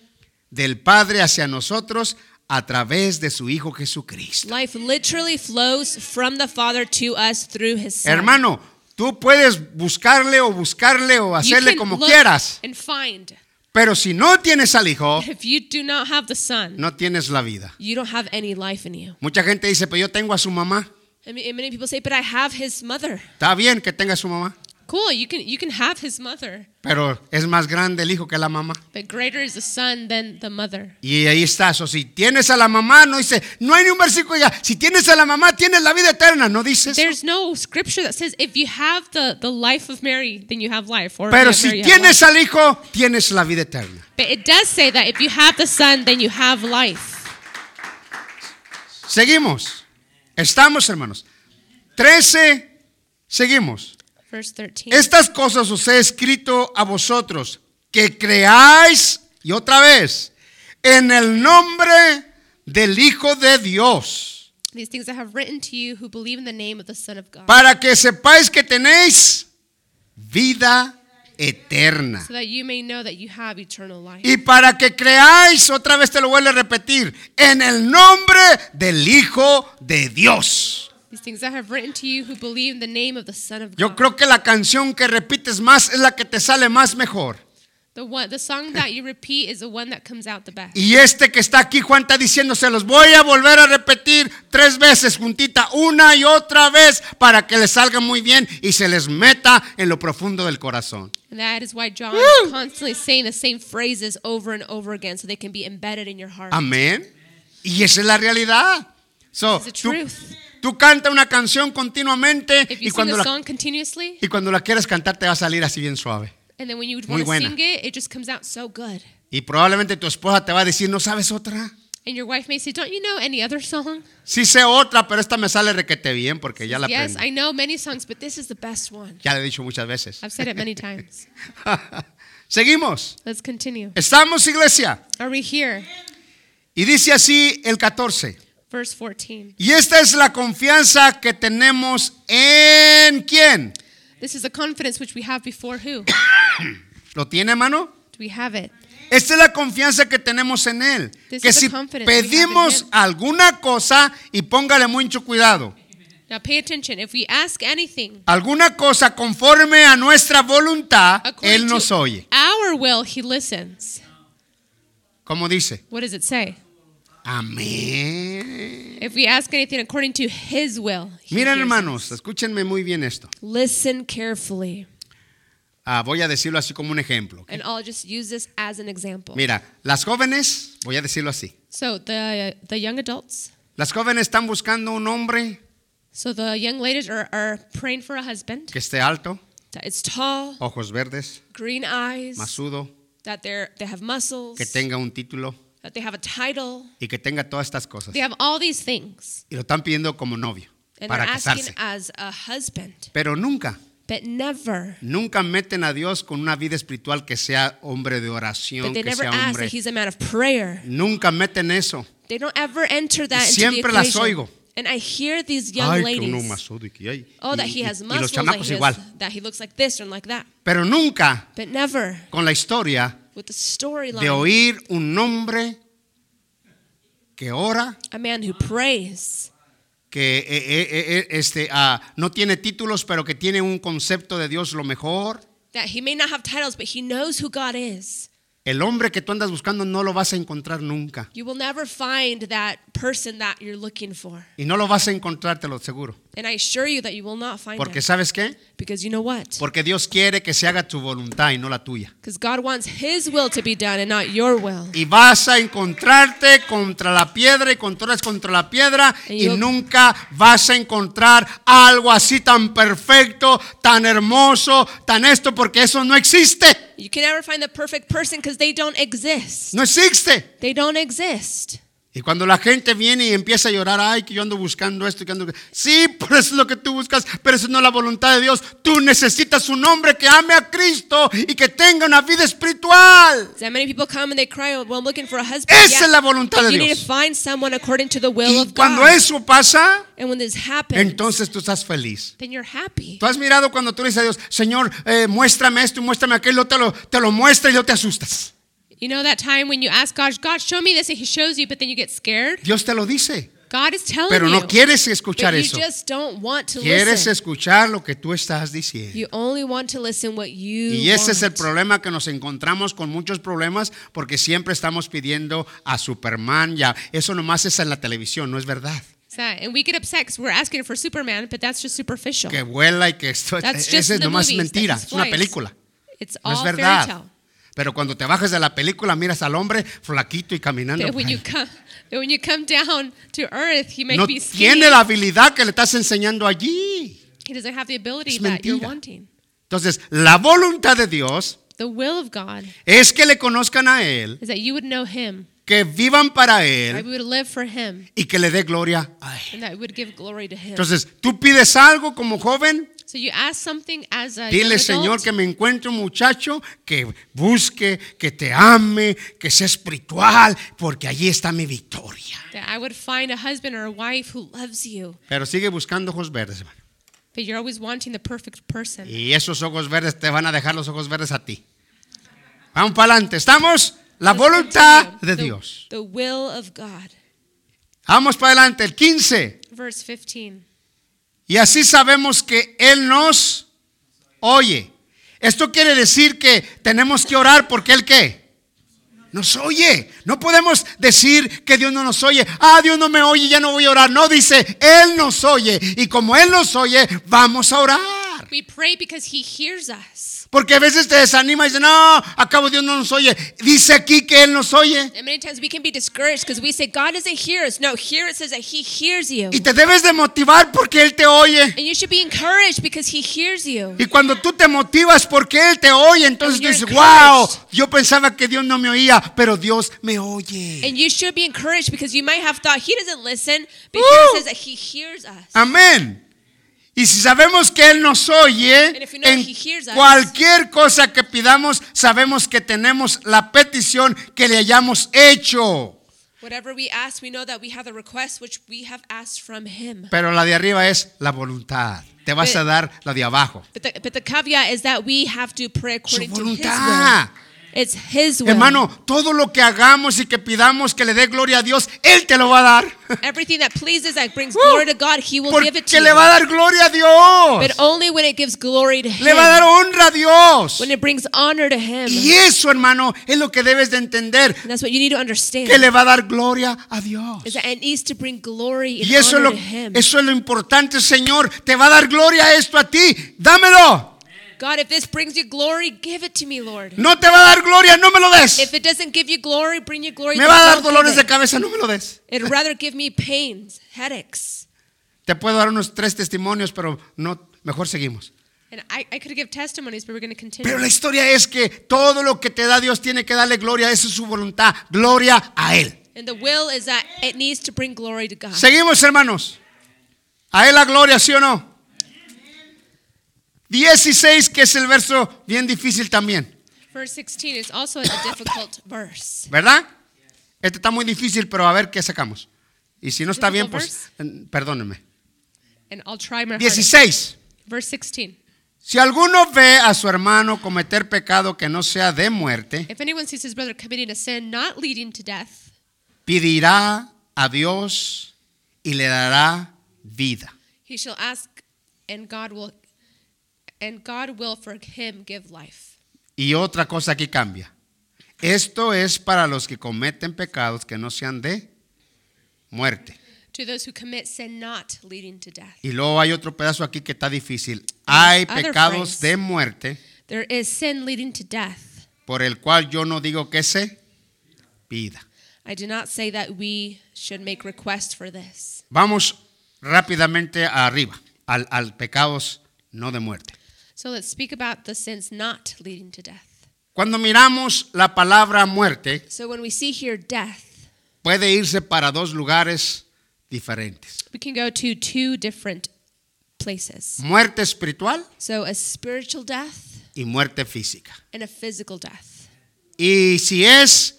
del Padre hacia nosotros a través de su Hijo Jesucristo. Life literally flows from the Father to us through his son. Hermano, tú puedes buscarle o buscarle o hacerle como quieras, And find. Pero si no tienes al Hijo, If you do not have the son, no tienes la vida. you don't have any life in you. Mucha gente dice, pero yo tengo a su mamá. And many people say, but I have his mother. Está bien que tenga a su mamá, Cool, you can you can have his mother, pero es más grande el hijo que la mamá. but greater is the son than the mother. Y ahí está. O si tienes a la mamá, no dice, no hay ni un versículo diga, si tienes a la mamá, tienes la vida eterna. No dice eso. There's no scripture that says if you have the, the life of Mary, then you have life. Or Pero si Mary, tienes al hijo, tienes la vida eterna. But it does say that if you have the son, then you have life. Seguimos. Estamos, hermanos. 13. Seguimos. Verse 13. Estas cosas os he escrito a vosotros, que creáis, y otra vez, en el nombre del Hijo de Dios, These things I have written to you who believe in the name of the Son of God, para que sepáis que tenéis vida eterna. so that you may know that you have eternal life. Y para que creáis, otra vez te lo vuelvo a repetir, en el nombre del Hijo de Dios. These things I have written to you who believe in the name of the Son of Yo God. creo que la canción que repites más es la que te sale más mejor. The one, the song that you repeat is the one that comes out the best. Y este que está aquí, Juan está diciendo, se los voy a volver a repetir tres veces juntita, una y otra vez, para que les salga muy bien y se les meta en lo profundo del corazón. And that is why John is constantly saying the same phrases over and over again so they can be embedded in your heart. Amén. Y esa es la realidad. So, tú, truth. Tú canta una canción continuamente If y you sing cuando, la, y cuando la quieres cantar te va a salir así bien suave. and then when you Muy want to buena. sing it, it just comes out so good. Y probablemente tu esposa te va a decir, ¿no sabes otra? And your wife may say, Don't you know any other song? Sí sé otra, pero esta me sale requete bien porque ya la yes, aprendí. I know many songs, but this is the best one. Ya le he dicho muchas veces. I've said it many times. Seguimos. Let's continue. Estamos, iglesia. Are we here? Y dice así el 14. Verse 14. Y esta es la confianza que tenemos en quién. This is a confidence which we have before who? ¿Lo tiene, hermano? Do we have it? Esta es la confianza que tenemos en Él. This Que is the si pedimos alguna cosa, y póngale mucho cuidado, Now pay attention. If we ask anything alguna cosa conforme a nuestra voluntad, Él nos oye. our will, He listens. Como dice, What does it say? Amén. If we ask anything according to His will, he Miren, hears hermanos, us. escúchenme muy bien esto. listen carefully. Ah, voy a decirlo así como un ejemplo. ¿ok? And I'll just use this as an example. Mira, las jóvenes, voy a decirlo así. So the the young adults, Las jóvenes están buscando un hombre so the young ladies are, are praying for a husband que esté alto, that is tall, ojos verdes, green eyes, masudo, that they're they have muscles, que tenga un título, that they have a title, y que tenga todas estas cosas. they have all these things, Y lo están pidiendo como novio and para casarse. as a husband, Pero nunca, but never, nunca meten a Dios con una vida espiritual que sea hombre de oración, que never sea hombre. that he's a man of prayer. Nunca meten eso. They don't ever enter that into the siempre las oigo. And I hear these young Ay, que uno ladies. masó de que. Oh, that Y- he y- has y los muscles, that chamacos he, has- igual. that he looks like this and like that. Pero nunca But never con la historia with the storyline. de oír un hombre que ora, A man who prays, que eh, eh, eh, eh, este, ah, no tiene títulos, pero que tiene un concepto de Dios lo mejor. that he may not have titles, but he knows who God is. El hombre que tú andas buscando no lo vas a encontrar nunca. You will never find that person that you're looking for. Y no lo vas a encontrar, te lo aseguro. And I assure you that you will not find Porque. ¿sabes qué? Because you know what? Porque Dios quiere que se haga tu voluntad y no la tuya. Because God wants his will to be done and not your will. Y vas a encontrarte contra la piedra y controlas contra la piedra And y nunca vas a encontrar algo así tan perfecto, tan hermoso, tan esto, porque eso no existe. You can never find the perfect person because they don't exist. No existe. They don't exist. Y cuando la gente viene y empieza a llorar, ay, que yo ando buscando esto, que ando... Sí, por eso es lo que tú buscas, pero eso no es la voluntad de Dios. Tú necesitas un hombre que ame a Cristo y que tenga una vida espiritual. That many people come and they cry, well, I'm looking for a husband. Esa es la voluntad de you need Dios. to find someone according to the will Y of cuando God. eso pasa, and when this happens, entonces tú estás feliz. then you're happy. Tú has mirado cuando tú le dices a Dios, Señor, eh, muéstrame esto y muéstrame aquello, te lo, te lo muestra y luego te asustas. You know that time when you ask God, God, show me this, and He shows you, but then you get scared? Dios te lo dice, God is telling pero you. no quieres escuchar but you eso. just don't want to Quieres listen. escuchar lo que tú estás diciendo. You only want to listen what you Y ese es el want. problema que nos encontramos con muchos problemas porque siempre estamos pidiendo a Superman ya. Eso nomás es en la televisión, no es verdad. And we get upset because we're asking for Superman, but that's just superficial. Que vuela y que esto That's just ese es nomás movies, mentira, es una película. It's No es all fairy verdad. tale. Pero cuando te bajas de la película miras al hombre flaquito y caminando. But when por you ahí. come, but when you come down to earth, he may No be tiene la habilidad que le estás enseñando allí. He doesn't have the ability Es that you're wanting. Entonces, la voluntad de Dios The will of God es que le conozcan a Él, is that you would know Him, que vivan para that Él we would live for Him, y que le dé gloria a Él. and that we would give glory to Him. Entonces, tú pides algo como joven, So you ask something as a young dile Señor adult, que me encuentre un muchacho que busque, que te ame, que sea espiritual, porque allí está mi victoria. that I would find a husband or a wife who loves you, Pero sigue buscando ojos verdes, hermano. but you're always wanting the perfect person. Y esos ojos verdes te van a dejar los ojos verdes a ti. Vamos para adelante. Estamos la Let's voluntad continue. de The- Dios. The will of God. Vamos para adelante. El 15. Verse 15. Y así sabemos que Él nos oye. Esto quiere decir que tenemos que orar porque Él qué? Nos oye. No podemos decir que Dios no nos oye. Ah, Dios no me oye, ya no voy a orar. No, dice, Él nos oye. Y como Él nos oye, vamos a orar. We pray because He hears us. Porque a veces te desanima y dices, no, acabo Dios no nos oye. Dice aquí que Él nos oye. And many times we can be discouraged because we say, God doesn't hear us. No, here it says that He hears you. Y te debes de motivar porque Él te oye. And you should be encouraged because He hears you. Y cuando tú te motivas porque Él te oye, entonces tú dices, wow, yo pensaba que Dios no me oía, pero Dios me oye. And you should be encouraged because you might have thought He doesn't listen, but Woo! here it says that He hears us. Amén. Y si sabemos que Él nos oye, you know en cualquier cosa que pidamos, sabemos que tenemos la petición que le hayamos hecho. Whatever we ask, we know that we have the request which we have asked from Him. Pero la de arriba es la voluntad. Te vas Pero- a dar la de abajo. But the, but the caveat is that we have to pray Su according to His voluntad. will. It's His will. Hermano, todo lo que hagamos y que pidamos que le dé gloria a Dios, Él te lo va a dar. Everything that pleases, that brings glory to God, He will give it to Porque le you. va a dar gloria a Dios. But only when it gives glory to Him. Le va a dar honra a Dios. when it brings honor to Him. Y eso, hermano, es lo que debes de entender. And that's what you need to understand. Que le va a dar gloria a Dios. is that it needs to bring glory and Y eso es, honor lo, to Him. eso es lo importante, Señor. Te va a dar gloria esto a ti. Dámelo. God, if this brings you glory, give it to me, Lord. No te va a dar gloria, no me lo des. If it doesn't give you glory, bring you glory. Me va a dar dolores de cabeza, no me lo des. It'd rather give me pains, headaches. Te puedo dar unos tres testimonios, pero no, mejor seguimos. And I, I could give testimonies, but we're going to continue. Pero la historia es que todo lo que te da Dios tiene que darle gloria, esa es su voluntad, gloria a Él. And the will is that it needs to bring glory to God. Seguimos, hermanos. A Él la gloria, ¿sí o no? 16, que es el verso bien difícil también, Verse 16 is also a difficult verse. ¿verdad? Este está muy difícil, pero a ver qué sacamos. Y si no está bien, pues perdónenme. And I'll try my hardest. 16. Verse 16. Si alguno ve a su hermano cometer pecado que no sea de muerte, If anyone sees his brother committing a sin not leading to death, pedirá a Dios y le dará vida. he shall ask, and God will, and God will for him give life. Y otra cosa aquí cambia. Esto es para los que cometen pecados que no sean de muerte. To those who commit sin not leading to death. Y luego hay otro pedazo aquí que está difícil. Hay other pecados phrase. de muerte There is sin leading to death. por el cual yo no digo que se pida. I do not say that we should make request for this. Vamos rápidamente arriba, al, al pecados no de muerte. So let's speak about the sins not leading to death. Cuando miramos la palabra muerte, So when we see here death, puede irse para dos lugares diferentes. we can go to two different places. Muerte espiritual So a spiritual death y muerte física. and a physical death. Y si es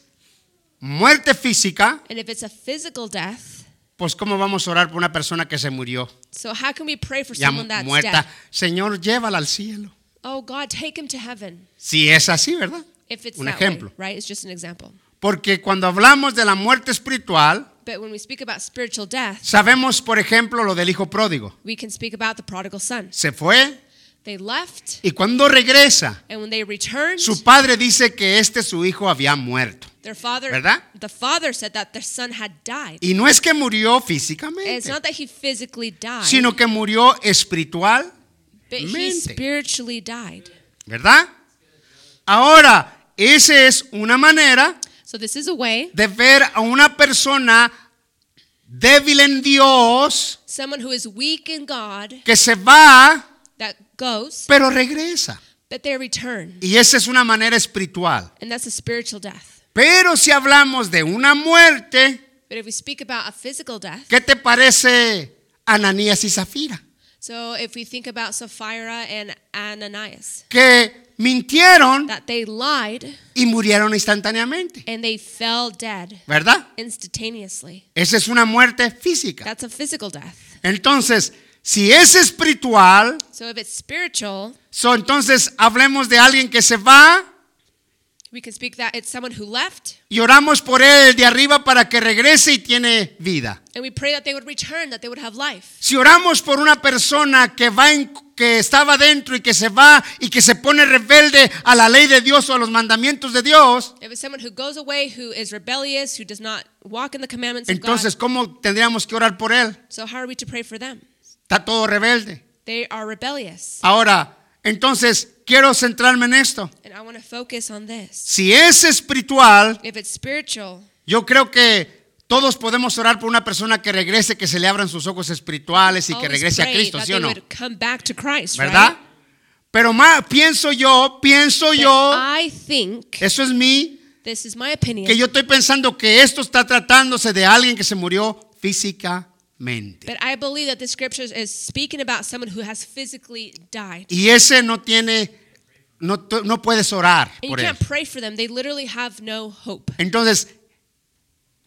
muerte física, And if it's a physical death, pues ¿cómo vamos a orar por una persona que se murió? so how can we pray for Ya someone that's muerta. dead? Señor, llévala al cielo. Oh God, take him to heaven. Si es así, ¿verdad? If it's Un ejemplo. way, right? It's just an example. Porque cuando hablamos de la muerte espiritual, But when we speak about spiritual death, sabemos, por ejemplo, lo del hijo pródigo. we can speak about the prodigal son. Se fue They left, y cuando regresa, and when they returned, su padre dice que este su hijo había muerto. Their father, ¿Verdad? the father said that their son had died. Y no es que murió It's not that he physically died, sino que murió espiritual, but he spiritually died. ¿verdad? Ahora, esa es una manera So this is a way de ver a una persona débil en Dios someone who is weak in God que se va, that goes, pero regresa. but they return, Y esa es una manera espiritual. and that's a spiritual death. Pero si hablamos de una muerte, But if we speak about a physical death, ¿qué te parece Ananías y Zafira? so if we think about Sapphira and Ananias, Que mintieron that they lied y murieron instantáneamente, and they fell dead ¿verdad? instantaneously. Esa es una muerte física. That's a physical death. Entonces, si es espiritual, So if it's spiritual, so, entonces hablemos de alguien que se va we can speak that it's someone who left, y oramos por él de arriba para que regrese y tiene vida. and we pray that they would return, that they would have life. Si oramos por una persona que va en- que estaba dentro y que se va y que se pone rebelde a la ley de Dios o a los mandamientos de Dios, If it's someone who goes away, who is rebellious, who does not walk in the commandments of entonces God, ¿cómo tendríamos que orar por él? so how are we to pray for them? Está todo rebelde. They are rebellious. Ahora, entonces quiero centrarme en esto. And I want to focus on this. Si es espiritual, If it's spiritual, yo creo que todos podemos orar por una persona que regrese, que se le abran sus ojos espirituales y que regrese a Cristo, ¿sí o no? ¿Verdad? Pero más, pienso yo, pienso yo, I think, eso es mí, this is my opinion, que yo estoy pensando que esto está tratándose de alguien que se murió but I believe that this scripture is speaking about someone who has physically died. Y ese no tiene, no, no puedes orar And you por él. can't pray for them. They literally have no hope. Entonces,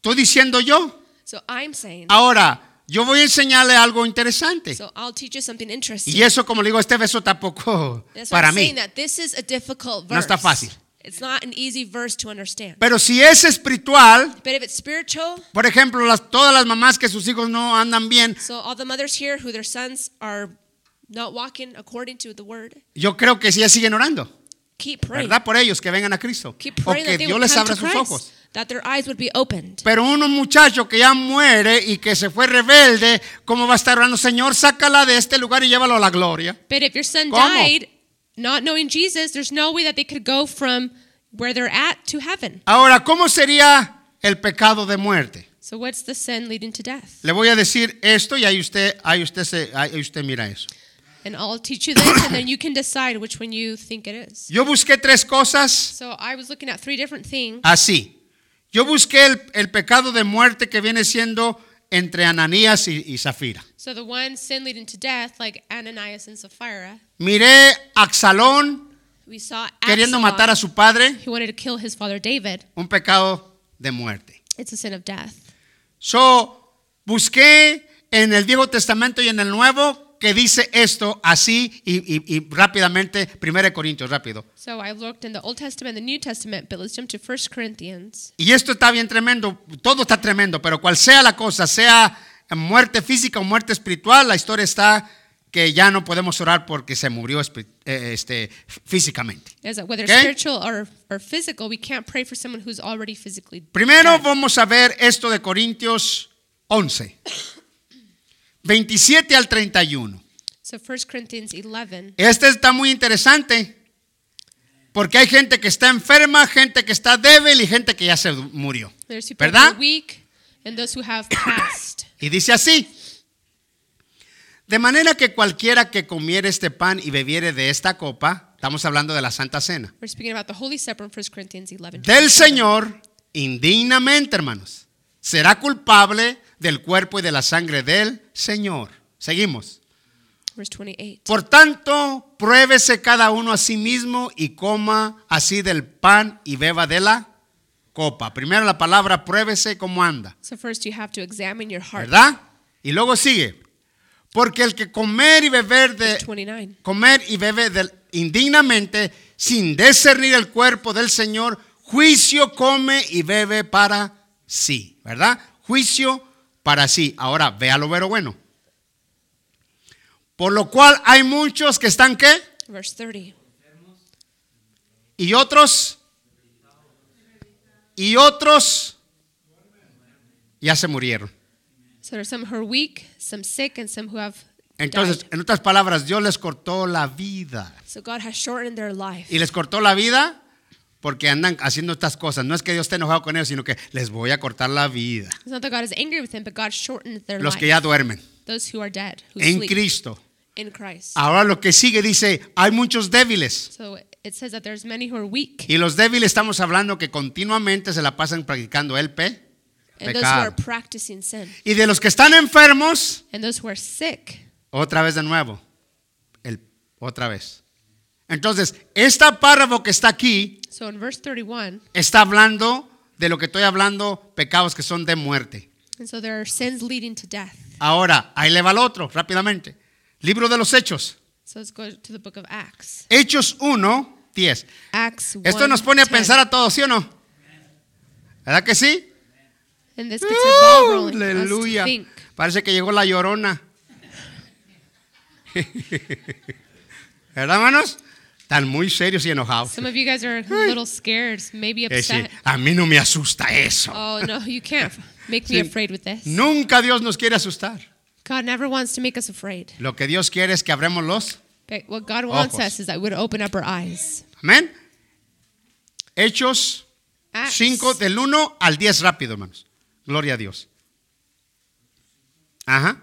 estoy diciendo yo, So I'm saying, ahora, yo voy a enseñarle algo interesante. so I'll teach you something interesting. Y eso, como le digo, este beso tampoco That's para mí. that this is a difficult verse. No está fácil. It's not an easy verse to understand. Pero si es espiritual, But if it's spiritual, por ejemplo, las, todas las mamás que sus hijos no andan bien, so all the mothers here who their sons are not walking according to the word, yo creo que sí siguen orando, keep praying. ¿verdad? Por ellos que vengan a Cristo. Keep O praying que that they Dios would les come abra to sus ojos. Christ, that their eyes would be opened. Pero uno muchacho que ya muere y que se fue rebelde, ¿cómo va a estar orando? Señor, sácala de este lugar y llévalo a la gloria. But if your son ¿Cómo? died not knowing Jesus, there's no way that they could go from where they're at to heaven. Ahora, ¿cómo sería el pecado de muerte? So what's the sin leading to death? Le voy a decir esto y ahí usted, ahí usted, se, ahí usted mira eso. And I'll teach you this, and then you can decide which one you think it is. Yo busqué tres cosas So I was looking at three different things. así. Yo busqué el, el pecado de muerte que viene siendo entre Ananías y, y Zafira. So the one sin leading to death, like Ananias and Sapphira, Miré a Axalón we saw queriendo Absalom. matar a su padre, He wanted to kill his father David. un pecado de muerte. It's a sin of death. So, busqué en el Viejo Testamento y en el Nuevo que dice esto así y, y- y rápidamente, 1 Corintios, rápido. So I looked in the Old Testament and the New Testament, but let's jump to 1 Corinthians. Y esto está bien tremendo, todo está tremendo, pero cual sea la cosa, sea muerte física o muerte espiritual, la historia está que ya no podemos orar porque se murió eh, este, físicamente. Is that whether Okay. spiritual or, or physical, we can't pray for someone who's already physically Primero dead. vamos a ver esto de Corintios 11, 27 al 31. So 1 Corinthians 11. Este está muy interesante porque hay gente que está enferma, gente que está débil y gente que ya se murió. ¿Verdad? are weak and those who have passed. Y dice así, de manera que cualquiera que comiere este pan y bebiere de esta copa, estamos hablando de la Santa Cena, We're speaking about the Holy Supper in 1 Corinthians 11. del Señor, indignamente, hermanos, será culpable del cuerpo y de la sangre del Señor. Seguimos. Verse 28. Por tanto, pruébese cada uno a sí mismo y coma así del pan y beba de la copa. Primero la palabra pruébese cómo anda, So first you have to examine your heart. ¿verdad? Y luego sigue. Porque el que comer y beber de Verse 29. comer y bebe del- indignamente sin discernir el cuerpo del Señor, juicio come y bebe para sí, ¿verdad? Juicio para sí. Ahora, vea lo vero bueno. Por lo cual hay muchos que están qué? Verse 30. Y otros y otros ya se murieron. So there's some who are weak, some sick, and some who have Entonces, en otras palabras, Dios les cortó la vida. So God has shortened their life. Y les cortó la vida porque andan haciendo estas cosas. No es que Dios esté enojado con ellos, sino que les voy a cortar la vida. It's not that God is angry with them, but God shortened their Los que ya duermen Those who are dead, who en sleep Cristo. in Christ. Ahora lo que sigue dice, hay muchos débiles. So it says that there's many who are weak, Y los débiles estamos hablando que continuamente se la pasan practicando el pe, and those who are practicing sin. Y de los que están enfermos, And those who are sick, otra vez de nuevo. El, otra vez. Entonces, esta párrafo que está aquí so in verse 31, está hablando de lo que estoy hablando, pecados que son de muerte. and so there are sins leading to death. Ahora, ahí le va el otro, rápidamente. Libro de los Hechos. So let's go to the book of Acts. Hechos 1, 10. Acts 1, Esto nos pone a 10. pensar a todos, ¿sí o no? ¿Verdad que sí? And this gets a to Aleluya. think. Parece que llegó la llorona. ¿Verdad, hermanos? Están muy serios y enojados. Some of you guys are a little scared, maybe upset. a mí no me asusta eso. Oh no, you can't make me afraid with this. Nunca Dios nos quiere asustar. God never wants to make us afraid. Lo que Dios quiere es que abremos los. But what God wants Ojos. us is that we would open up our eyes. Amén. Hechos Acts 5 del 1 al 10 rápido, hermanos. Gloria a Dios. Ajá.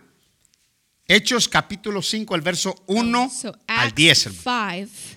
Hechos capítulo 5, el verso 1 So al Acts 10, hermano. 5.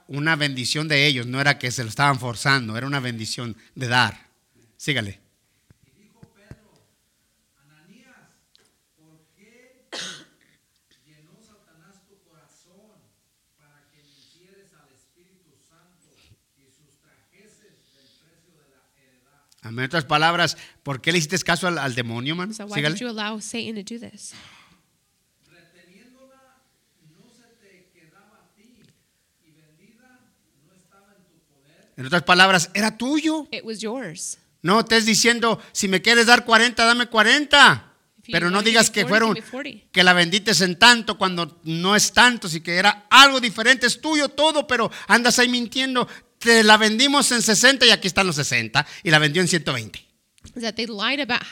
una bendición de ellos, no era que se lo estaban forzando, era una bendición de dar. Sígale. En otras palabras, ¿por qué le hiciste caso al, al demonio, man? So why Sígale. did you allow Satan to do this? En otras palabras, era tuyo. It was yours. No estés diciendo, si me quieres dar 40, dame 40. If you Pero no digas que 40, fueron, give me 40. que la bendites en tanto cuando no es tanto, si que era algo diferente, es tuyo todo, pero andas ahí mintiendo. te la vendimos en 60 y aquí están los 60 y la vendió en 120. Is that they lied about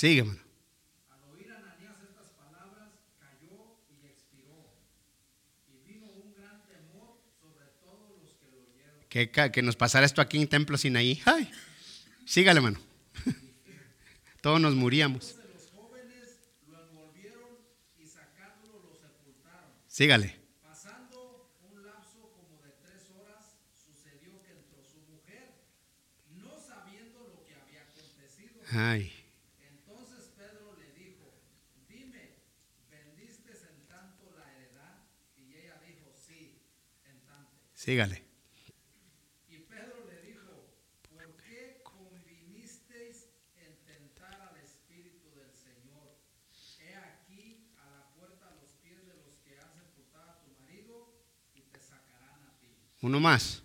how much they sold it for. ¿Verdad? Sí, y luego sigue. Sigue, hermano. Que, ca- que nos pasara esto aquí en Templo Sinaí. Ay, sígale, hermano. Todos nos muríamos. Sígale. Pasando un lapso como de tres horas, sucedió que entró su mujer, no sabiendo lo que había acontecido. Ay. Entonces Pedro le dijo, dime, ¿vendiste en tanto la heredad? Y ella dijo, sí, en tanto. Sígale. Y Pedro le dijo, ¿por qué convinisteis en tentar al Espíritu del Señor? He aquí a la puerta los pies de los que han sepultado a tu marido y te sacarán a ti. Uno más.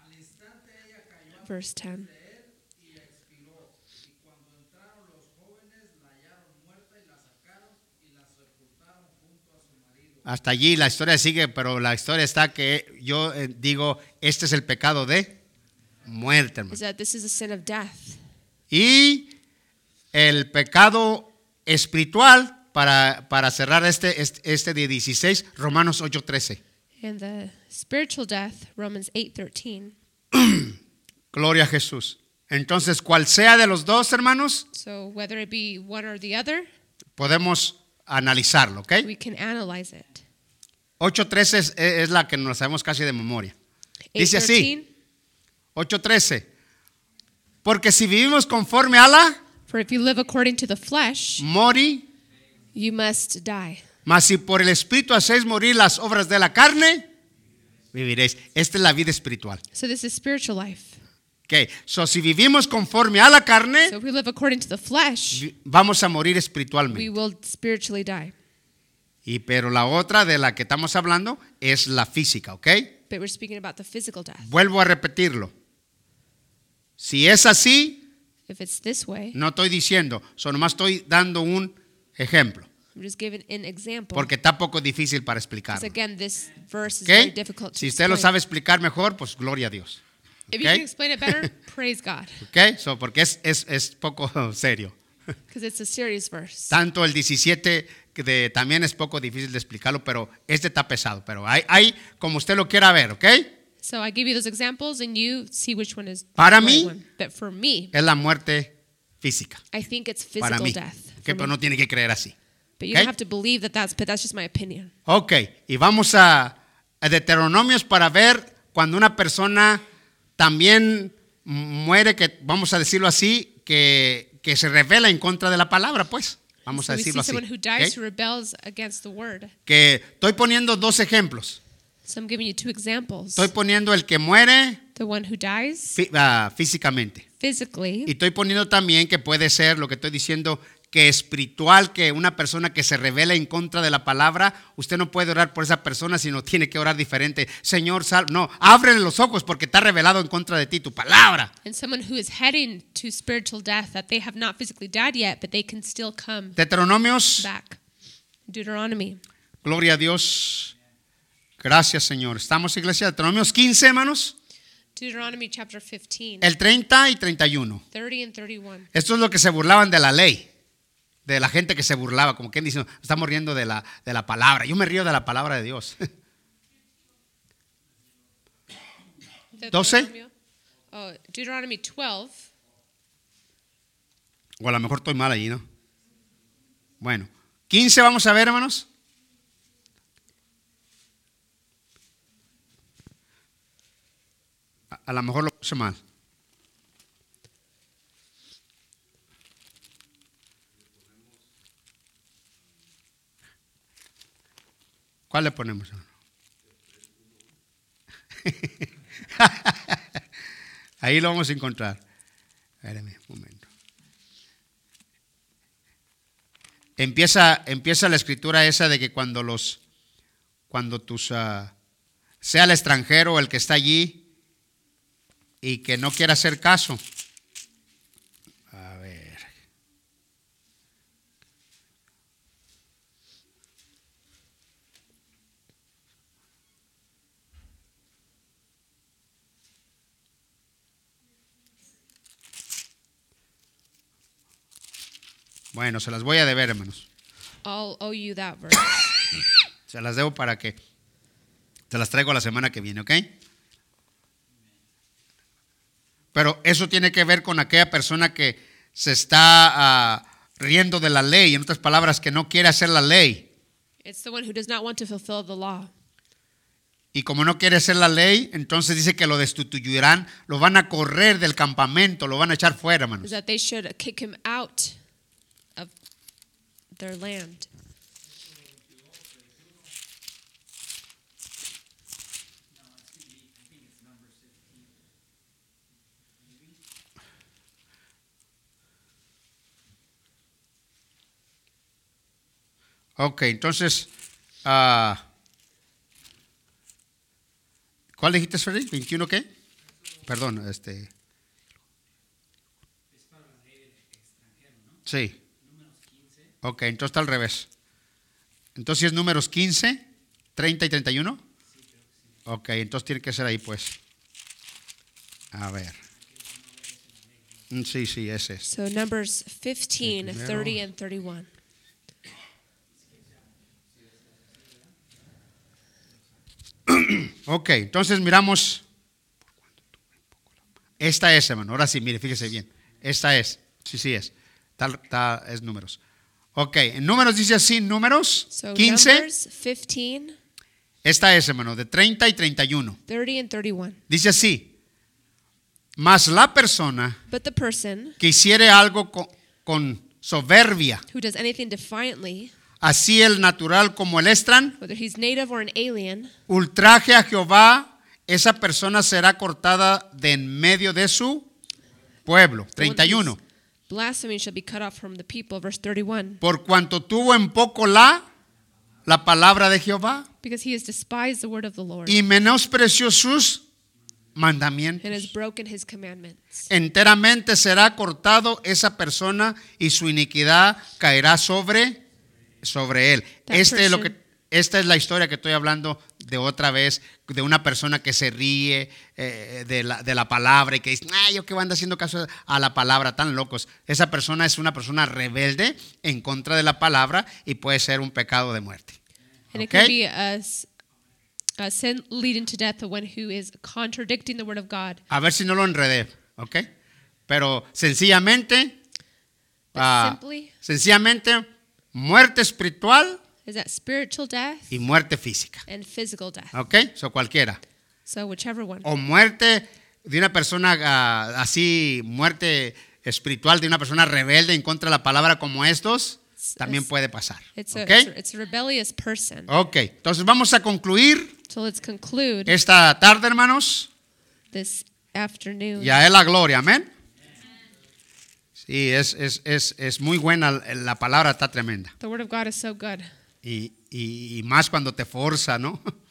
Al instante ella cayó Verse 10. ante él y expiró. Y cuando entraron los jóvenes la hallaron muerta y la sacaron y la sepultaron junto a su marido. Hasta allí la historia sigue, pero la historia está que yo eh, digo, este es el pecado de muerte, hermano. Is that this is a sin of death. Y el pecado espiritual, para, para cerrar este, este, este de 16, Romanos 8:13. And the spiritual death, Romans 8:13. Gloria a Jesús. Entonces, cual sea de los dos, hermanos, So whether it be one or the other, podemos analizarlo, ¿ok? we can analyze it. 8.13 es, es la que nos sabemos casi de memoria. Dice así, 8.13. Porque si vivimos conforme a la For if you live according to the flesh, mori, you must die. mas si por el Espíritu hacéis morir las obras de la carne, viviréis. Esta es la vida espiritual. So this is spiritual life. Ok, so si vivimos conforme a la carne, So if we live according to the flesh, vamos a morir we espiritualmente. will spiritually die. Y pero la otra de la que estamos hablando es la física, ¿ok? But we're speaking about the physical death. Vuelvo a repetirlo. Si es así, If it's this way, no estoy diciendo, solo nomás estoy dando un ejemplo, I'm just giving an example. porque está poco difícil para to Si usted lo explain. sabe explicar mejor, pues gloria a Dios. If you can explain it better, praise God. ¿Ok? So, porque es, es, es poco serio. Because it's a serious verse. Tanto el 17 que de, también es poco difícil de explicarlo, pero este está pesado. Pero hay, hay como usted lo quiera ver, ¿ok? So I give you those examples and you see which one is Para the right mí- one. But for me, Es la muerte física. I think it's Para physical mí. death. Pero me. no tiene que creer así. But you ¿ok? don't have to believe that that's, but that's just my opinion. Ok, y vamos a, a Deuteronomios para ver cuando una persona también muere, que vamos a decirlo así, que, que se revela en contra de la palabra, pues. Vamos so a decirlo así. someone who dies ¿ok? who rebels against the word. Que estoy poniendo dos ejemplos. So I'm giving you two examples. Estoy poniendo el que muere The one who dies fí- ah, físicamente. physically, Y estoy poniendo también que puede ser lo que estoy diciendo, que espiritual, que una persona que se revela en contra de la palabra, usted no puede orar por esa persona, sino tiene que orar diferente. Señor, sal, no, ábrele los ojos porque está revelado en contra de ti tu palabra. and someone who is heading to spiritual death that they have not physically died yet, but they can still come Deuteronomios, back. Deuteronomy. gloria a Dios. Gracias, Señor. Estamos, iglesia, Deuteronomios 15, hermanos, Deuteronomy chapter 15, el 30 y 31. 30 and 31. Esto es lo que se burlaban de la ley, de la gente que se burlaba, como quien dice, estamos riendo de la, de la palabra. Yo me río de la palabra de Dios. 12. Deuteronomio- Oh, Deuteronomy 12. O a lo mejor estoy mal allí, ¿no? Bueno, 15 vamos a ver, hermanos. A, a lo mejor lo puse mal. ¿Cuál le ponemos? Ahí lo vamos a encontrar. Espérame un momento. Empieza, empieza la escritura esa de que cuando los, cuando tus, ah, sea el extranjero el que está allí y que no quiera hacer caso. Bueno, se las voy a deber, hermanos. I'll owe you that verse. Se las debo para que se las traigo la semana que viene, ¿ok? Pero eso tiene que ver con aquella persona que se está ah, riendo de la ley, en otras palabras, que no quiere hacer la ley. it's the one who does not want to fulfill the law. Y como no quiere hacer la ley, entonces dice que lo destituirán, lo van a correr del campamento, lo van a echar fuera, hermanos. that they should kick him out their land. Ok, entonces, ah, ¿cuál dijiste, Freddy? ¿21 qué? Perdón, este. Sí. Ok, entonces está al revés. Entonces, ¿sí ¿es números 15, 30 y 31? Ok, entonces tiene que ser ahí, pues. A ver. Mm, Sí, sí, ese es. So Numbers 15, primero. 30, and 31. Ok, entonces miramos. Esta es, hermano. Ahora sí, mire, fíjese bien. Esta es. Sí, sí es. Tal, tal es números. Ok, en números dice así, números So 15. Numbers 15, Esta es, hermano, de 30 y 31. 30, and 31. Dice así. Mas la persona But the person que hiciere algo con, con soberbia, who does anything defiantly, así el natural como el extran, whether he's native or an alien, ultraje a Jehová, esa persona será cortada de en medio de su pueblo. the one 31. Blasphemy shall be cut off from the people. Verse 31. por cuanto tuvo en poco la la palabra de Jehová Because he has despised the word of the Lord y menospreció sus and has mandamientos. broken his commandments. Enteramente será cortado esa persona y su iniquidad caerá sobre sobre él. That Este es lo que person- esta es la historia que estoy hablando de otra vez, de una persona que se ríe eh, de, la, de la palabra y que dice, ay, yo a andar haciendo caso a la palabra, tan locos. Esa persona es una persona rebelde en contra de la palabra y puede ser un pecado de muerte. And it Okay. could be a, sin leading to death, the one who is contradicting the word of God. A ver si no lo enredé, ¿ok? Pero sencillamente, ah, simply sencillamente, muerte espiritual is that spiritual death y muerte física, and physical death. ¿ok? So cualquiera. So whichever one. O muerte de una persona ah, así, muerte espiritual de una persona rebelde en contra de la palabra como estos, también It's- puede pasar, It's a, ¿ok? it's a, it's a rebellious person. Ok, entonces vamos a concluir So let's conclude esta tarde, hermanos. this afternoon. Y a Él la gloria, amén. Sí, es, es, es, es muy buena, la palabra está tremenda. The word of God is so good. Y, y- y más cuando te forza, ¿no?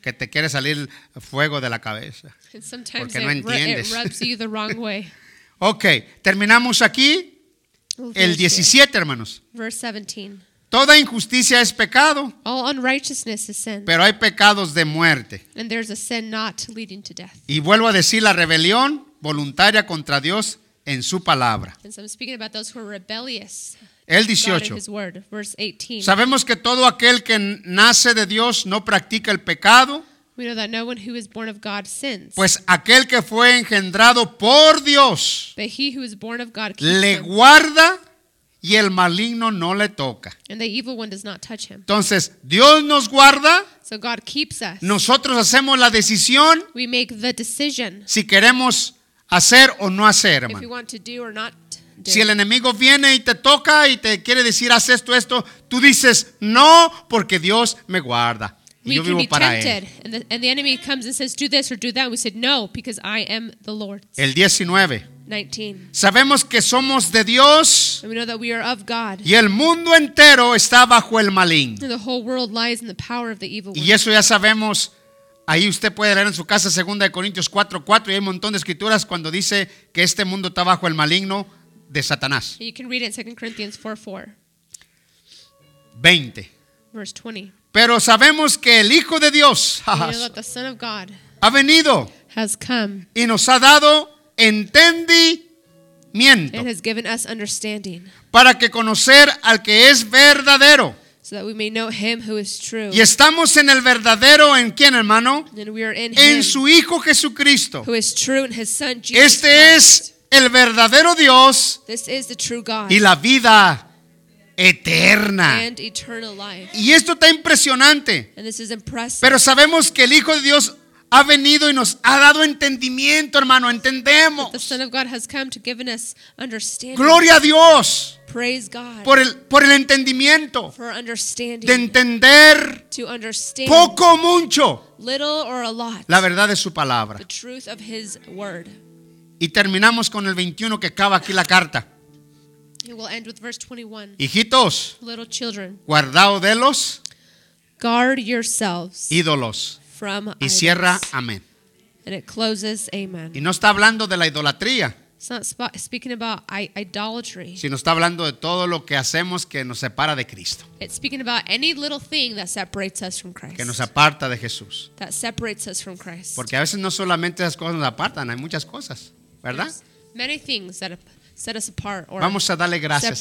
Que te quiere salir fuego de la cabeza. Sometimes Porque no entiendes. Ok, terminamos aquí el finish here. 17, hermanos. Verse 17. Toda injusticia es pecado, All unrighteousness is sin, pero hay pecados de muerte. and there's a sin not leading to death. Y vuelvo a decir la rebelión voluntaria contra Dios en su palabra. And so I'm speaking about those who are rebellious. El God in 18. His word. Verse 18. Sabemos que todo aquel que nace de Dios no practica el pecado, We know that no one who is born of God sins, pues aquel que fue engendrado por Dios but he who is born of God keeps le guarda y el maligno no le toca. and the evil one does not touch him. Entonces, Dios nos guarda, So God keeps us. nosotros hacemos la decisión We make the decision si queremos hacer o no hacer, hermano. Do. Si el enemigo viene y te toca y te quiere decir haz esto, esto, tú dices no porque Dios me guarda. Y we yo vivo para tempted, él. and the, and the enemy comes and says, "Do this or do that." We said, "No, because I am the Lord." El 19. 19. Sabemos que somos de Dios we know that we are of God, y el mundo entero está bajo el maligno. and the whole world lies in the power of the evil one. Y eso ya sabemos. Ahí usted puede leer en su casa 2 de Corintios 4, 4 y hay un montón de escrituras cuando dice que este mundo está bajo el maligno de Satanás. You can read it in 2 Corinthians 4 4, 20. verse 20. Pero sabemos que el Hijo de Dios We know that the Son of God ha venido has come y nos ha dado entendimiento and has given us understanding, para que conocer al que es verdadero. so that we may know him who is true. Y estamos en el verdadero en quién, hermano? And we are in him En su Hijo Jesucristo. who is true in his son Jesus Este Christ. es el verdadero Dios This is the true God y la vida eterna. and eternal life. Y esto está impresionante. And this is impressive. Pero sabemos que el Hijo de Dios ha venido y nos ha dado entendimiento, hermano. Entendemos. the Son of God has come to give us understanding. Gloria a Dios Praise God por el, por el entendimiento for understanding. de entender to understand poco o mucho little or a lot la verdad de su palabra. the truth of his word. Y terminamos con el 21 que acaba aquí la carta. And we'll end with verse 21. Hijitos, Little children, guardado de los guard yourselves ídolos. from Y cierra, amén. And it closes, amen. Y no está hablando de la idolatría, It's not speaking about idolatry. sino está hablando de todo lo que hacemos que nos separa de Cristo, It's speaking about any little thing that separates us from Christ. que nos aparta de Jesús. that separates us from Christ. Porque a veces no solamente esas cosas nos apartan, hay muchas cosas, ¿verdad? Many things that set us apart or Vamos a darle gracias.